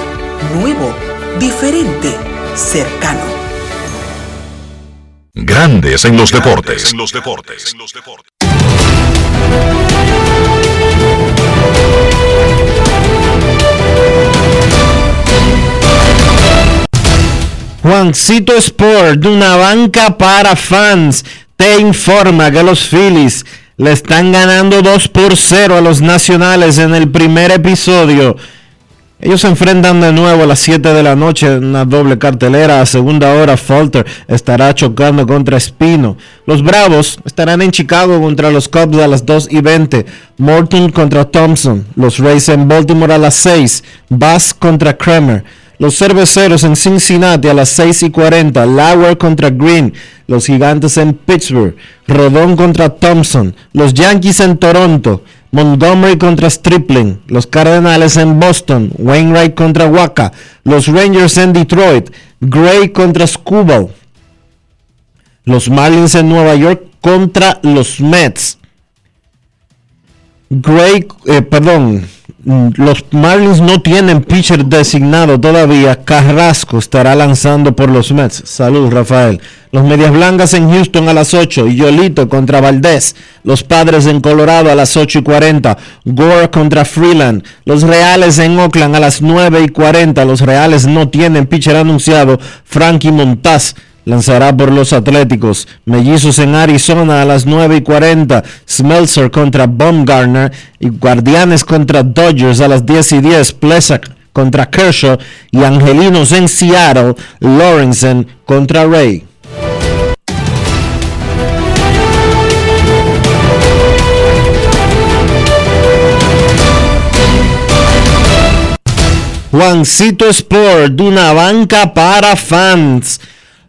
Nuevo, diferente, cercano. Grandes en los deportes. En los deportes. Juancito Sport, de una banca para fans, te informa que los Phillies le están ganando 2 por 0 a los nacionales en el primer episodio. Ellos se enfrentan de nuevo a las 7 de la noche en una doble cartelera. A segunda hora, Falter estará chocando contra Espino. Los Bravos estarán en Chicago contra los Cubs a las 2 y 20. Morton contra Thompson. Los Rays en Baltimore a las 6. Bass contra Kramer. Los cerveceros en Cincinnati a las 6 y 40. Lauer contra Green. Los gigantes en Pittsburgh. Rodón contra Thompson. Los Yankees en Toronto. Montgomery contra Stripling. Los Cardenales en Boston. Wainwright contra Waka. Los Rangers en Detroit. Gray contra Scubal. Los Marlins en Nueva York contra los Mets. Gray, eh, perdón, los Marlins no tienen pitcher designado todavía. Carrasco estará lanzando por los Mets. Salud, Rafael. Los Medias Blancas en Houston a las 8. Y Yolito contra Valdés. Los Padres en Colorado a las 8 y 40. Gore contra Freeland. Los Reales en Oakland a las 9 y 40. Los Reales no tienen pitcher anunciado. Frankie Montaz lanzará por los Atléticos. Mellizos en Arizona a las 9 y 40. Smeltzer contra Baumgartner. Y Guardianes contra Dodgers a las 10 y 10. Plesak contra Kershaw. Y Angelinos en Seattle. Lawrence contra Ray. Juancito Sport, una banca para fans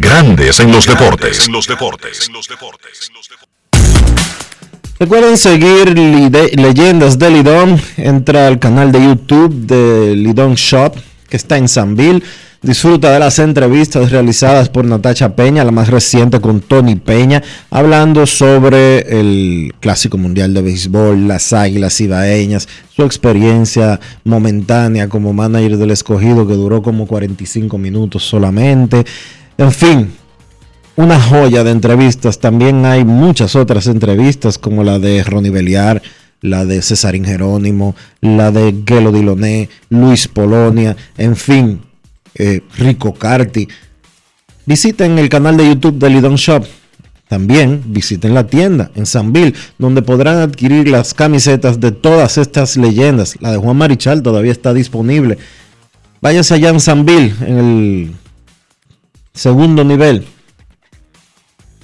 Grandes en los deportes. Recuerden seguir Leyendas de Lidón. Entra al canal de YouTube de Lidón Shop. que está en Sanville. Disfruta de las entrevistas realizadas por Natacha Peña, la más reciente con Tony Peña, hablando sobre el Clásico Mundial de Béisbol, las Águilas Ibaeñas, su experiencia momentánea como manager del escogido que duró como 45 minutos solamente. En fin, una joya de entrevistas. También hay muchas otras entrevistas como la de Ronnie Beliar, la de Cesarín Jerónimo, la de Gelo Diloné, Luis Polonia, en fin, eh, Rico Carti. Visiten el canal de YouTube de Lidon Shop. También visiten la tienda en Sanville, donde podrán adquirir las camisetas de todas estas leyendas. La de Juan Marichal todavía está disponible. Váyase allá en Sanville, en el segundo nivel.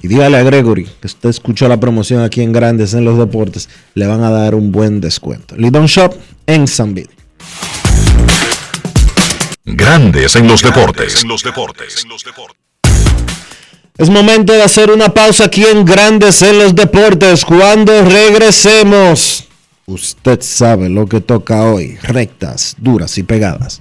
Y dígale a Gregory que usted escuchó la promoción aquí en Grandes en los Deportes, le van a dar un buen descuento. Lidon Shop en Sanville. Grandes en los deportes. En los deportes. Es momento de hacer una pausa aquí en Grandes en los Deportes. Cuando regresemos, usted sabe lo que toca hoy. Rectas, duras y pegadas.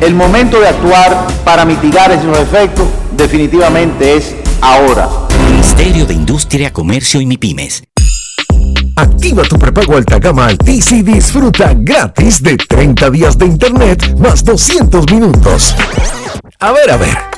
El momento de actuar para mitigar esos efectos definitivamente es ahora. Ministerio de Industria, Comercio y MIPIMES. Activa tu prepago alta gama Altis y disfruta gratis de 30 días de internet más 200 minutos. A ver, a ver.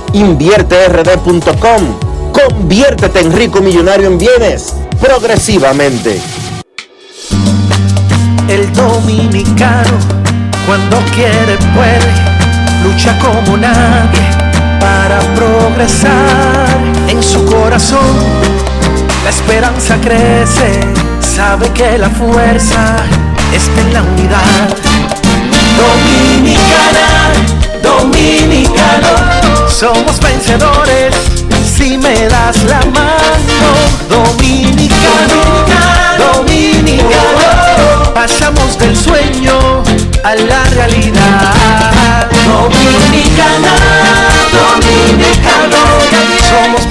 invierterd.com. Conviértete en rico millonario en bienes progresivamente. El dominicano, cuando quiere, puede, lucha como nadie para progresar. En su corazón, la esperanza crece, sabe que la fuerza está en la unidad. Dominicana, dominicano, somos vencedores si me das la mano. Dominicano, dominicano, pasamos del sueño a la realidad. Dominicana, dominicano, somos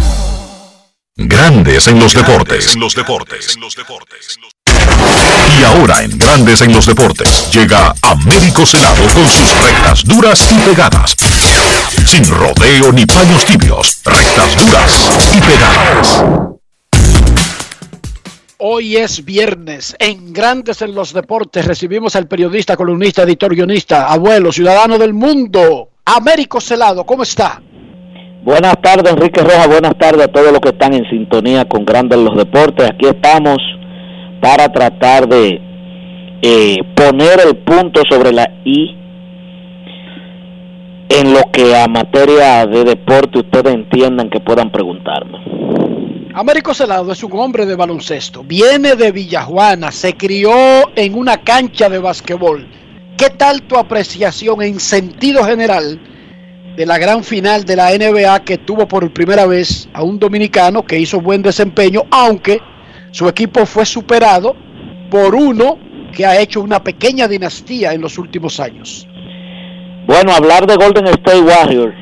Grandes en los deportes. los deportes. Y ahora en Grandes en los deportes llega Américo Celado con sus rectas duras y pegadas. Sin rodeo ni paños tibios, rectas duras y pegadas. Hoy es viernes. En Grandes en los Deportes recibimos al periodista, columnista, editor, guionista, abuelo, ciudadano del mundo, Américo Celado. ¿Cómo está? Buenas tardes, Enrique Roja. Buenas tardes a todos los que están en sintonía con Grandes los Deportes. Aquí estamos para tratar de eh, poner el punto sobre la I en lo que a materia de deporte ustedes entiendan que puedan preguntarme. Américo Celado es un hombre de baloncesto. Viene de Villajuana, se crió en una cancha de basquetbol. ¿Qué tal tu apreciación en sentido general de la gran final de la NBA que tuvo por primera vez a un dominicano que hizo buen desempeño, aunque su equipo fue superado por uno que ha hecho una pequeña dinastía en los últimos años? Bueno, hablar de Golden State Warriors,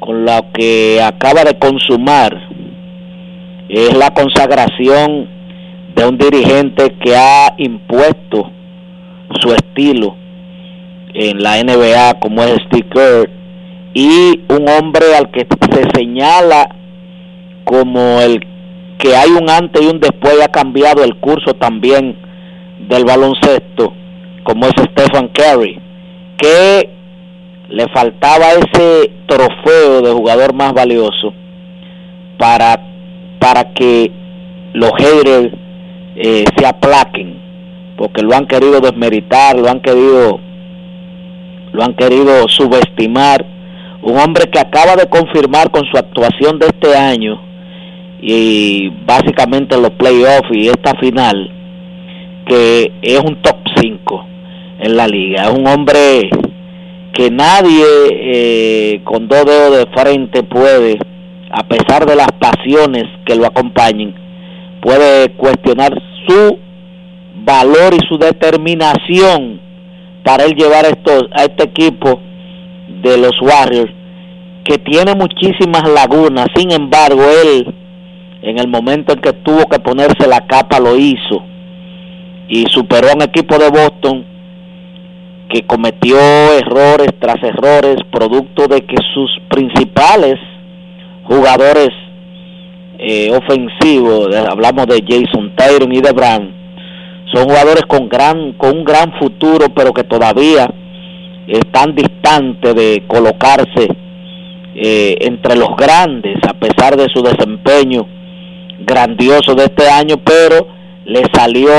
con lo que acaba de consumar, es la consagración de un dirigente que ha impuesto su estilo en la NBA como es Steve Kerr y un hombre al que se señala como el que hay un antes y un después ha cambiado el curso también del baloncesto como es Stephen Curry que le faltaba ese trofeo de jugador más valioso para, para que los haters eh, se aplaquen, porque lo han querido desmeritar, lo han querido, lo han querido subestimar. Un hombre que acaba de confirmar con su actuación de este año y básicamente los playoffs y esta final que es un top 5 en la liga. Es un hombre que nadie eh, con dos dedos de frente puede, a pesar de las pasiones que lo acompañen, puede cuestionar su valor y su determinación para él llevar esto, a este equipo de los Warriors, que tiene muchísimas lagunas, sin embargo, él en el momento en que tuvo que ponerse la capa lo hizo. Y superó a un equipo de Boston que cometió errores tras errores, producto de que sus principales jugadores eh, ofensivos, hablamos de Jason Tyron y de Brown, son jugadores con gran con un gran futuro, pero que todavía están distantes de colocarse eh, entre los grandes, a pesar de su desempeño grandioso de este año, pero le salió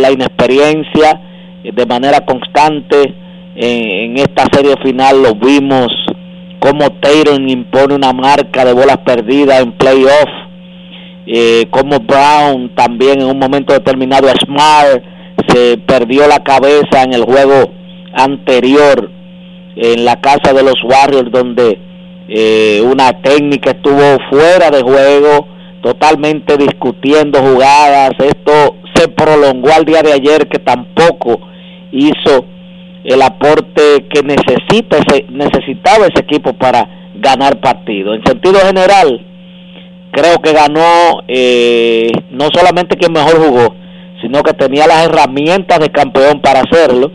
la inexperiencia de manera constante. En, esta serie final lo vimos como Taylor impone una marca de bolas perdidas en playoff eh, como Brown también en un momento determinado Smart se perdió la cabeza en el juego anterior en la casa de los Warriors donde eh, una técnica estuvo fuera de juego totalmente discutiendo jugadas esto se prolongó al día de ayer que tampoco hizo el aporte que necesita ese, necesitaba ese equipo para ganar partido. En sentido general, creo que ganó eh, no solamente quien mejor jugó, sino que tenía las herramientas de campeón para hacerlo.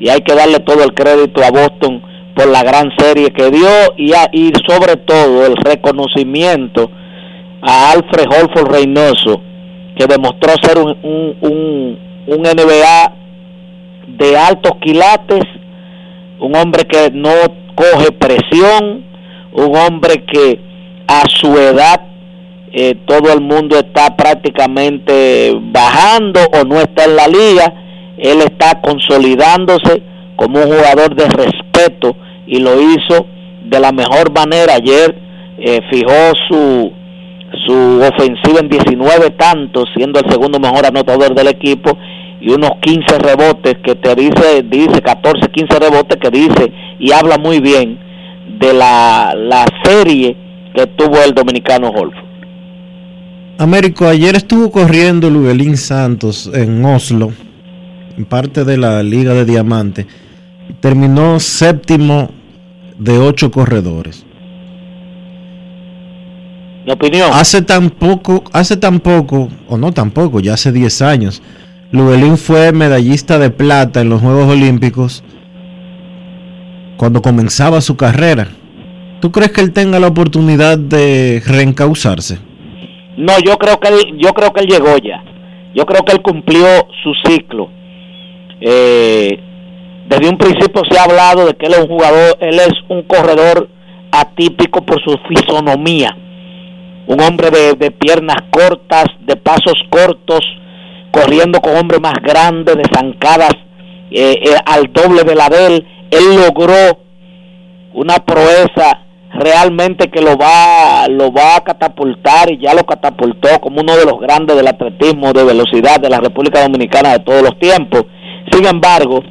Y hay que darle todo el crédito a Boston por la gran serie que dio y, y sobre todo el reconocimiento a Alfred Holford Reynoso, que demostró ser un, un, un, un NBA de altos quilates, un hombre que no coge presión, un hombre que a su edad eh, todo el mundo está prácticamente bajando o no está en la liga, él está consolidándose como un jugador de respeto y lo hizo de la mejor manera. Ayer eh, fijó su, su ofensiva en 19 tantos, siendo el segundo mejor anotador del equipo y unos 15 rebotes que te dice, dice 14, 15 rebotes que dice y habla muy bien de la, la serie que tuvo el dominicano Holford. Américo, ayer estuvo corriendo Luguelín Santos en Oslo, en parte de la Liga de Diamante. Terminó séptimo de ocho corredores. Mi opinión. Hace tan poco, hace tan poco, o no tampoco, ya hace 10 años, Luguelín fue medallista de plata en los Juegos Olímpicos cuando comenzaba su carrera. ¿Tú crees que él tenga la oportunidad de reencauzarse? No, yo creo que él, yo creo que él llegó ya. Yo creo que él cumplió su ciclo. Eh, desde un principio se ha hablado de que él es un jugador, él es un corredor atípico por su fisonomía. Un hombre de, de piernas cortas, de pasos cortos, corriendo con hombres más grandes, de zancadas eh, eh, al doble de la de él. Él logró una proeza realmente que lo va lo va a catapultar y ya lo catapultó como uno de los grandes del atletismo de velocidad de la República Dominicana de todos los tiempos. Sin embargo,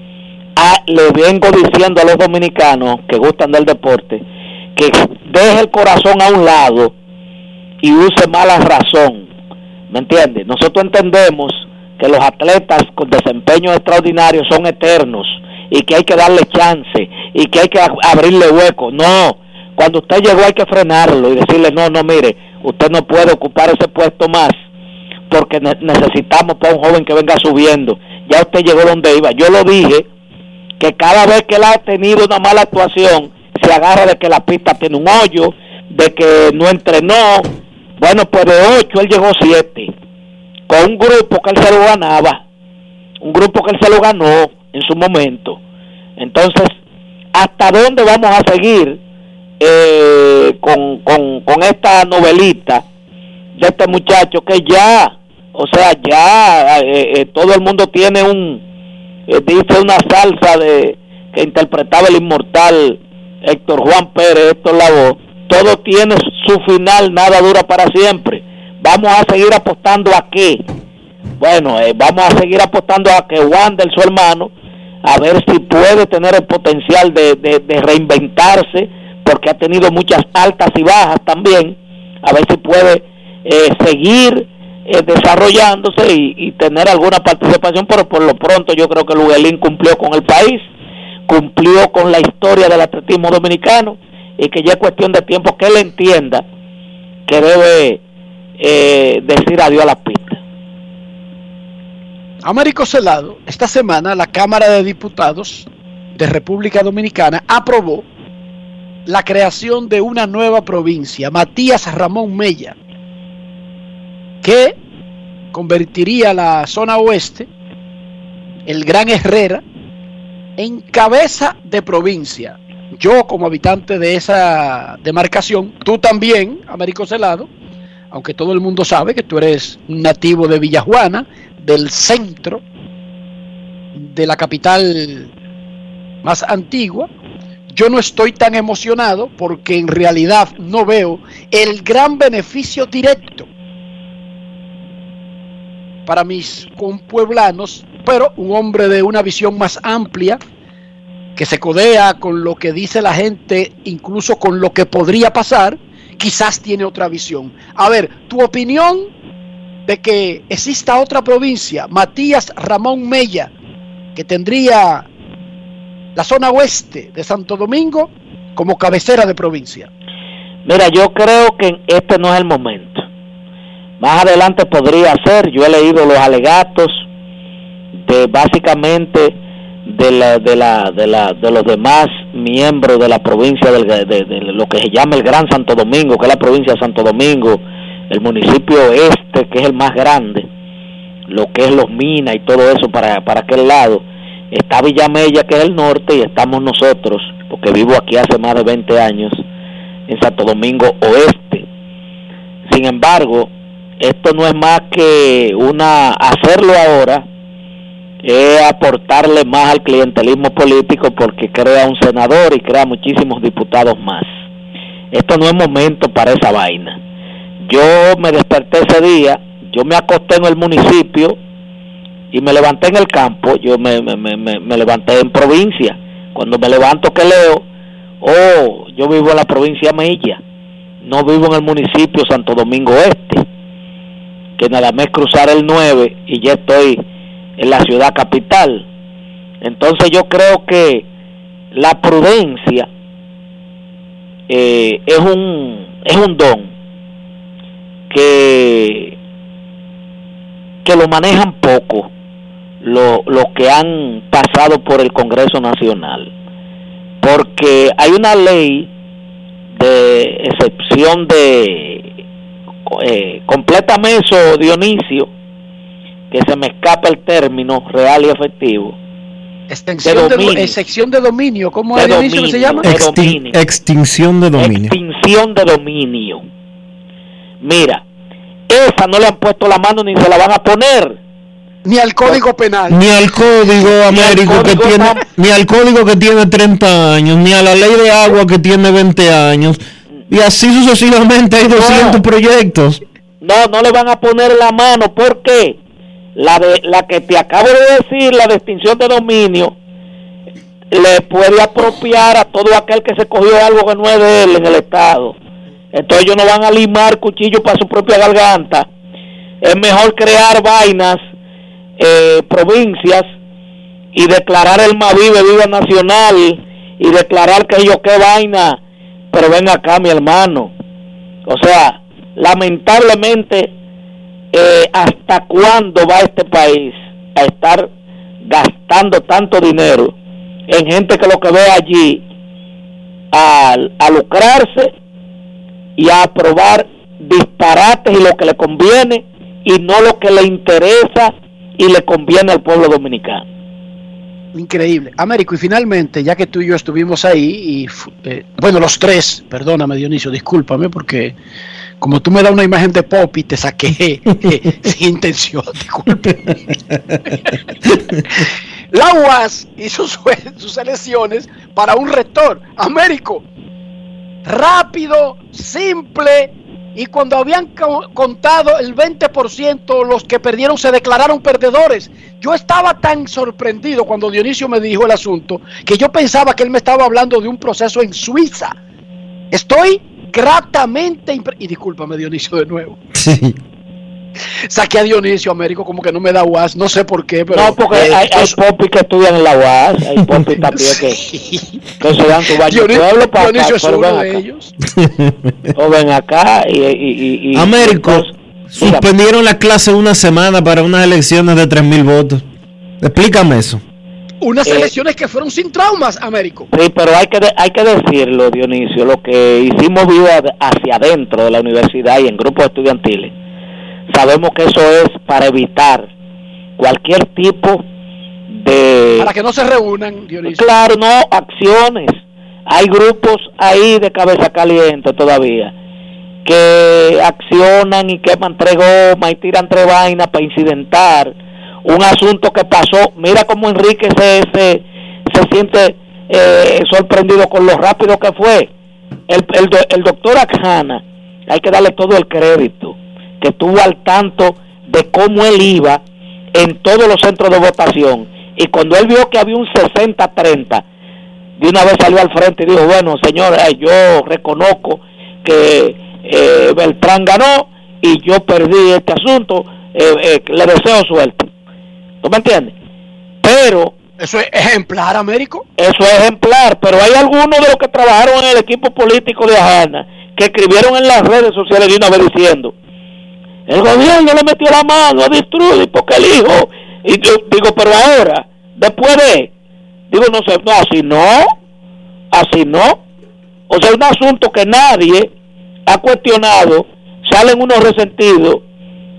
le vengo diciendo a los dominicanos que gustan del deporte que deje el corazón a un lado y use mala razón. ¿Me entiende? Nosotros entendemos que los atletas con desempeño extraordinario son eternos y que hay que darle chance y que hay que abrirle hueco. No, cuando usted llegó hay que frenarlo y decirle, no, no, mire, usted no puede ocupar ese puesto más porque necesitamos para un joven que venga subiendo. Ya usted llegó donde iba. Yo lo dije, que cada vez que él ha tenido una mala actuación, se agarra de que la pista tiene un hoyo, de que no entrenó. Bueno, pues de ocho él llegó siete, con un grupo que él se lo ganaba, un grupo que él se lo ganó en su momento. Entonces, ¿hasta dónde vamos a seguir eh, con, con, esta novelita de este muchacho que ya, o sea, ya eh, eh, todo el mundo tiene un, dice una salsa de que interpretaba el inmortal Héctor Juan Pérez, Héctor Lavoe, todo tiene su final, nada dura para siempre. Vamos a seguir apostando a qué? Bueno, vamos a seguir apostando a que Wander, su hermano, a ver si puede tener el potencial de, de reinventarse, porque ha tenido muchas altas y bajas también, a ver si puede eh, seguir eh, desarrollándose y, tener alguna participación, pero por lo pronto yo creo que Luguelín cumplió con el país, cumplió con la historia del atletismo dominicano y que ya es cuestión de tiempo que él entienda que debe eh, decir adiós a la pista. Américo Celado, esta semana la Cámara de Diputados de República Dominicana aprobó la creación de una nueva provincia, Matías Ramón Mella, que convertiría la zona oeste, el Gran Herrera, en cabeza de provincia. Yo como habitante de esa demarcación, tú también, Américo Celado, aunque todo el mundo sabe que tú eres un nativo de Villajuana, del centro de la capital más antigua, yo no estoy tan emocionado porque en realidad no veo el gran beneficio directo para mis compueblanos, pero un hombre de una visión más amplia que se codea con lo que dice la gente, incluso con lo que podría pasar, quizás tiene otra visión. A ver, tu opinión de que exista otra provincia, Matías Ramón Mella, que tendría la zona oeste de Santo Domingo como cabecera de provincia? Mira, yo creo que este no es el momento. Más adelante podría ser, yo he leído los alegatos de básicamente de la, de la, de la, de los demás miembros de la provincia del, de, lo que se llama el Gran Santo Domingo, que es la provincia de Santo Domingo, el municipio este que es el más grande, lo que es los minas y todo eso para, para aquel lado Está Villamella, que es el norte, y estamos nosotros, porque vivo aquí hace más de 20 años, en Santo Domingo Oeste. Sin embargo, esto no es más que una hacerlo ahora es aportarle más al clientelismo político porque crea un senador y crea muchísimos diputados más. Esto no es momento para esa vaina. Yo me desperté ese día, yo me acosté en el municipio y me levanté en el campo, yo me, me, me, me levanté en provincia. Cuando me levanto que leo, oh, yo vivo en la provincia Mella, no vivo en el municipio Santo Domingo Este, que nada más cruzar el 9 y ya estoy en la ciudad capital. Entonces yo creo que la prudencia eh, es un es un don que que lo manejan poco lo, lo que han pasado por el Congreso Nacional. Porque hay una ley de excepción de eh, complétame eso, Dionisio, que se me escapa el término real y efectivo. Extensión De de, dominio. eh, sección de dominio, ¿cómo De es Dionisio que se llama? dominio. Extin- dominio. extinción de dominio. Extinción de dominio. Mira, esa no le han puesto la mano ni se la van a poner. Ni al Código Penal. Ni al código Américo que código tiene, ni al código que tiene 30 años, ni a la ley de agua que tiene 20 años. Y así sucesivamente hay 200 proyectos. No, no le van a poner la mano. ¿Por qué? La, de, la que te acabo de decir, la de extinción de dominio, le puede apropiar a todo aquel que se cogió algo que no es de él en el Estado. Entonces ellos no van a limar cuchillo para su propia garganta. Es mejor crear vainas, eh, provincias, y declarar el Mavive Viva Nacional, y declarar que yo qué vaina. Pero ven acá, mi hermano. O sea, lamentablemente, eh, ¿hasta cuándo va este país a estar gastando tanto dinero en gente que lo que ve allí a, a lucrarse y a aprobar disparates y lo que le conviene y no lo que le interesa y le conviene al pueblo dominicano? Increíble. Américo, y finalmente, ya que tú y yo estuvimos ahí, y eh, bueno, los tres, perdóname Dionisio, discúlpame, porque como tú me das una imagen de Poppy, te saqué (laughs) eh, sin intención, disculpe. La (laughs) UAS hizo su- sus elecciones para un rector, Américo. Rápido, simple, y cuando habían co- contado el 20%, los que perdieron se declararon perdedores. Yo estaba tan sorprendido cuando Dionisio me dijo el asunto que yo pensaba que él me estaba hablando de un proceso en Suiza. Estoy gratamente y discúlpame Dionisio de nuevo. Sí. Saqué a Dionisio Américo como que no me da UAS, no sé por qué, pero No, porque eh, hay, hay yo- popis que estudian en la UAS, hay (laughs) popis también que, que se dan su baño Dionisio- pueblo para Dionisio es uno de acá. ellos. (laughs) O ven acá y... y, y- y- Américo, entonces, suspendieron la clase una semana para unas elecciones de 3.000 votos. Explícame eso. Unas Eh, elecciones que fueron sin traumas, Américo. Sí, pero hay que, de- hay que decirlo, Dionisio, lo que hicimos vida hacia adentro de la universidad y en grupos estudiantiles, sabemos que eso es para evitar cualquier tipo de... Para que no se reúnan, Dionisio. Claro, no, acciones. Hay grupos ahí de cabeza caliente todavía que accionan y queman tres gomas y tiran tres vainas para incidentar un asunto que pasó. Mira cómo Enrique se, se, se siente eh, sorprendido con lo rápido que fue. El, el, do- el doctor Akjana, hay que darle todo el crédito, que estuvo al tanto de cómo él iba en todos los centros de votación. Y cuando él vio que había un 60-30, de una vez salió al frente y dijo, bueno, señor, yo reconozco que eh, Beltrán ganó y yo perdí este asunto, eh, eh, le deseo suerte. ¿Tú me entiendes? Pero... Eso es ejemplar, Américo. Eso es ejemplar, pero hay algunos de los que trabajaron en el equipo político de Ajana que escribieron en las redes sociales de una vez diciendo, el gobierno le metió la mano a Distrudy porque el hijo, y yo digo, pero ahora, después de, digo, no sé, no, así no, así no, o sea, un asunto que nadie ha cuestionado, salen unos resentidos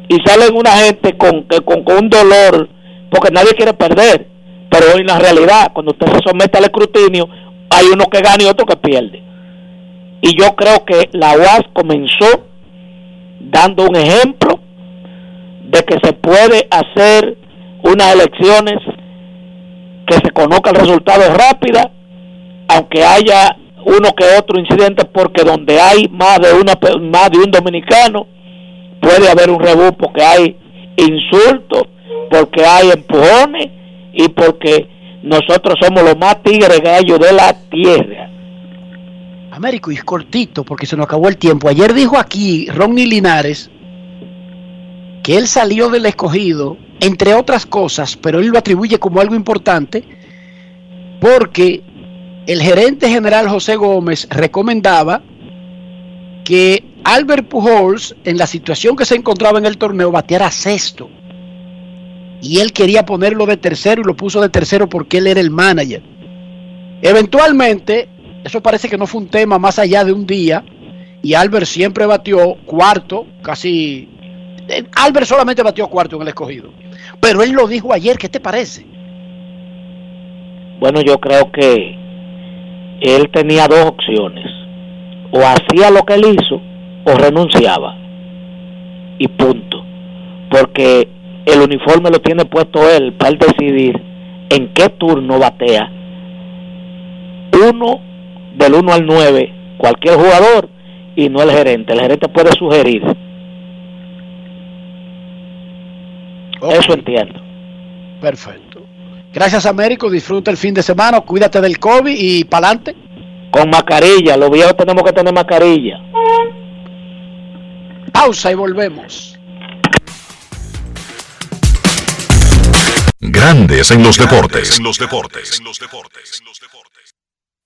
y salen una gente con, con, con un dolor porque nadie quiere perder. Pero en la realidad, cuando usted se somete al escrutinio, hay uno que gana y otro que pierde. Y yo creo que la UAS comenzó dando un ejemplo de que se puede hacer unas elecciones que se conozca el resultado aunque haya uno que otro incidente, porque donde hay más de una más de un dominicano puede haber un rebú porque hay insultos, porque hay empujones y porque nosotros somos los más tigres gallos de la tierra. Américo, y es cortito porque se nos acabó el tiempo. Ayer dijo aquí Ronnie Linares que él salió del escogido, entre otras cosas, pero él lo atribuye como algo importante, porque el gerente general José Gómez recomendaba que Albert Pujols, en la situación que se encontraba en el torneo, bateara sexto. Y él quería ponerlo de tercero y lo puso de tercero porque él era el manager. Eventualmente, eso parece que no fue un tema más allá de un día, y Albert siempre batió cuarto, casi... eh, Albert solamente batió cuarto en el escogido. Pero él lo dijo ayer, ¿qué te parece? Bueno, yo creo que él tenía dos opciones. O hacía lo que él hizo o renunciaba. Y punto. Porque el uniforme lo tiene puesto él para él decidir en qué turno batea. Uno del 1 al 9, cualquier jugador y no el gerente. El gerente puede sugerir. Eso entiendo. Perfecto. Gracias, Américo. Disfruta el fin de semana. Cuídate del COVID y pa'lante. Con mascarilla, los viejos tenemos que tener mascarilla. Pausa y volvemos. Grandes en los deportes. En los deportes.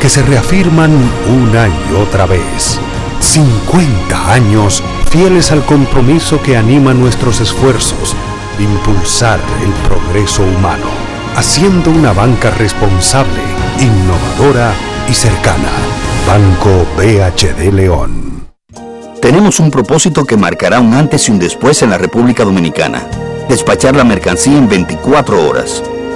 que se reafirman una y otra vez. 50 años fieles al compromiso que anima nuestros esfuerzos de impulsar el progreso humano, haciendo una banca responsable, innovadora y cercana. Banco BHD León. Tenemos un propósito que marcará un antes y un después en la República Dominicana. Despachar la mercancía en 24 horas.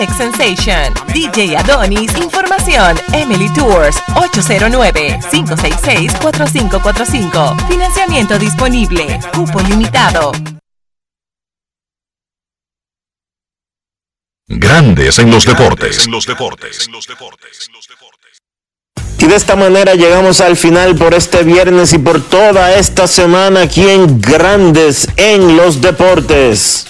Alex Sensation, DJ Adonis, Información, Emily Tours, 809-566-4545. Financiamiento disponible, cupo limitado. Grandes en los deportes. En los deportes. Y de esta manera llegamos al final por este viernes y por toda esta semana aquí en Grandes en los Deportes.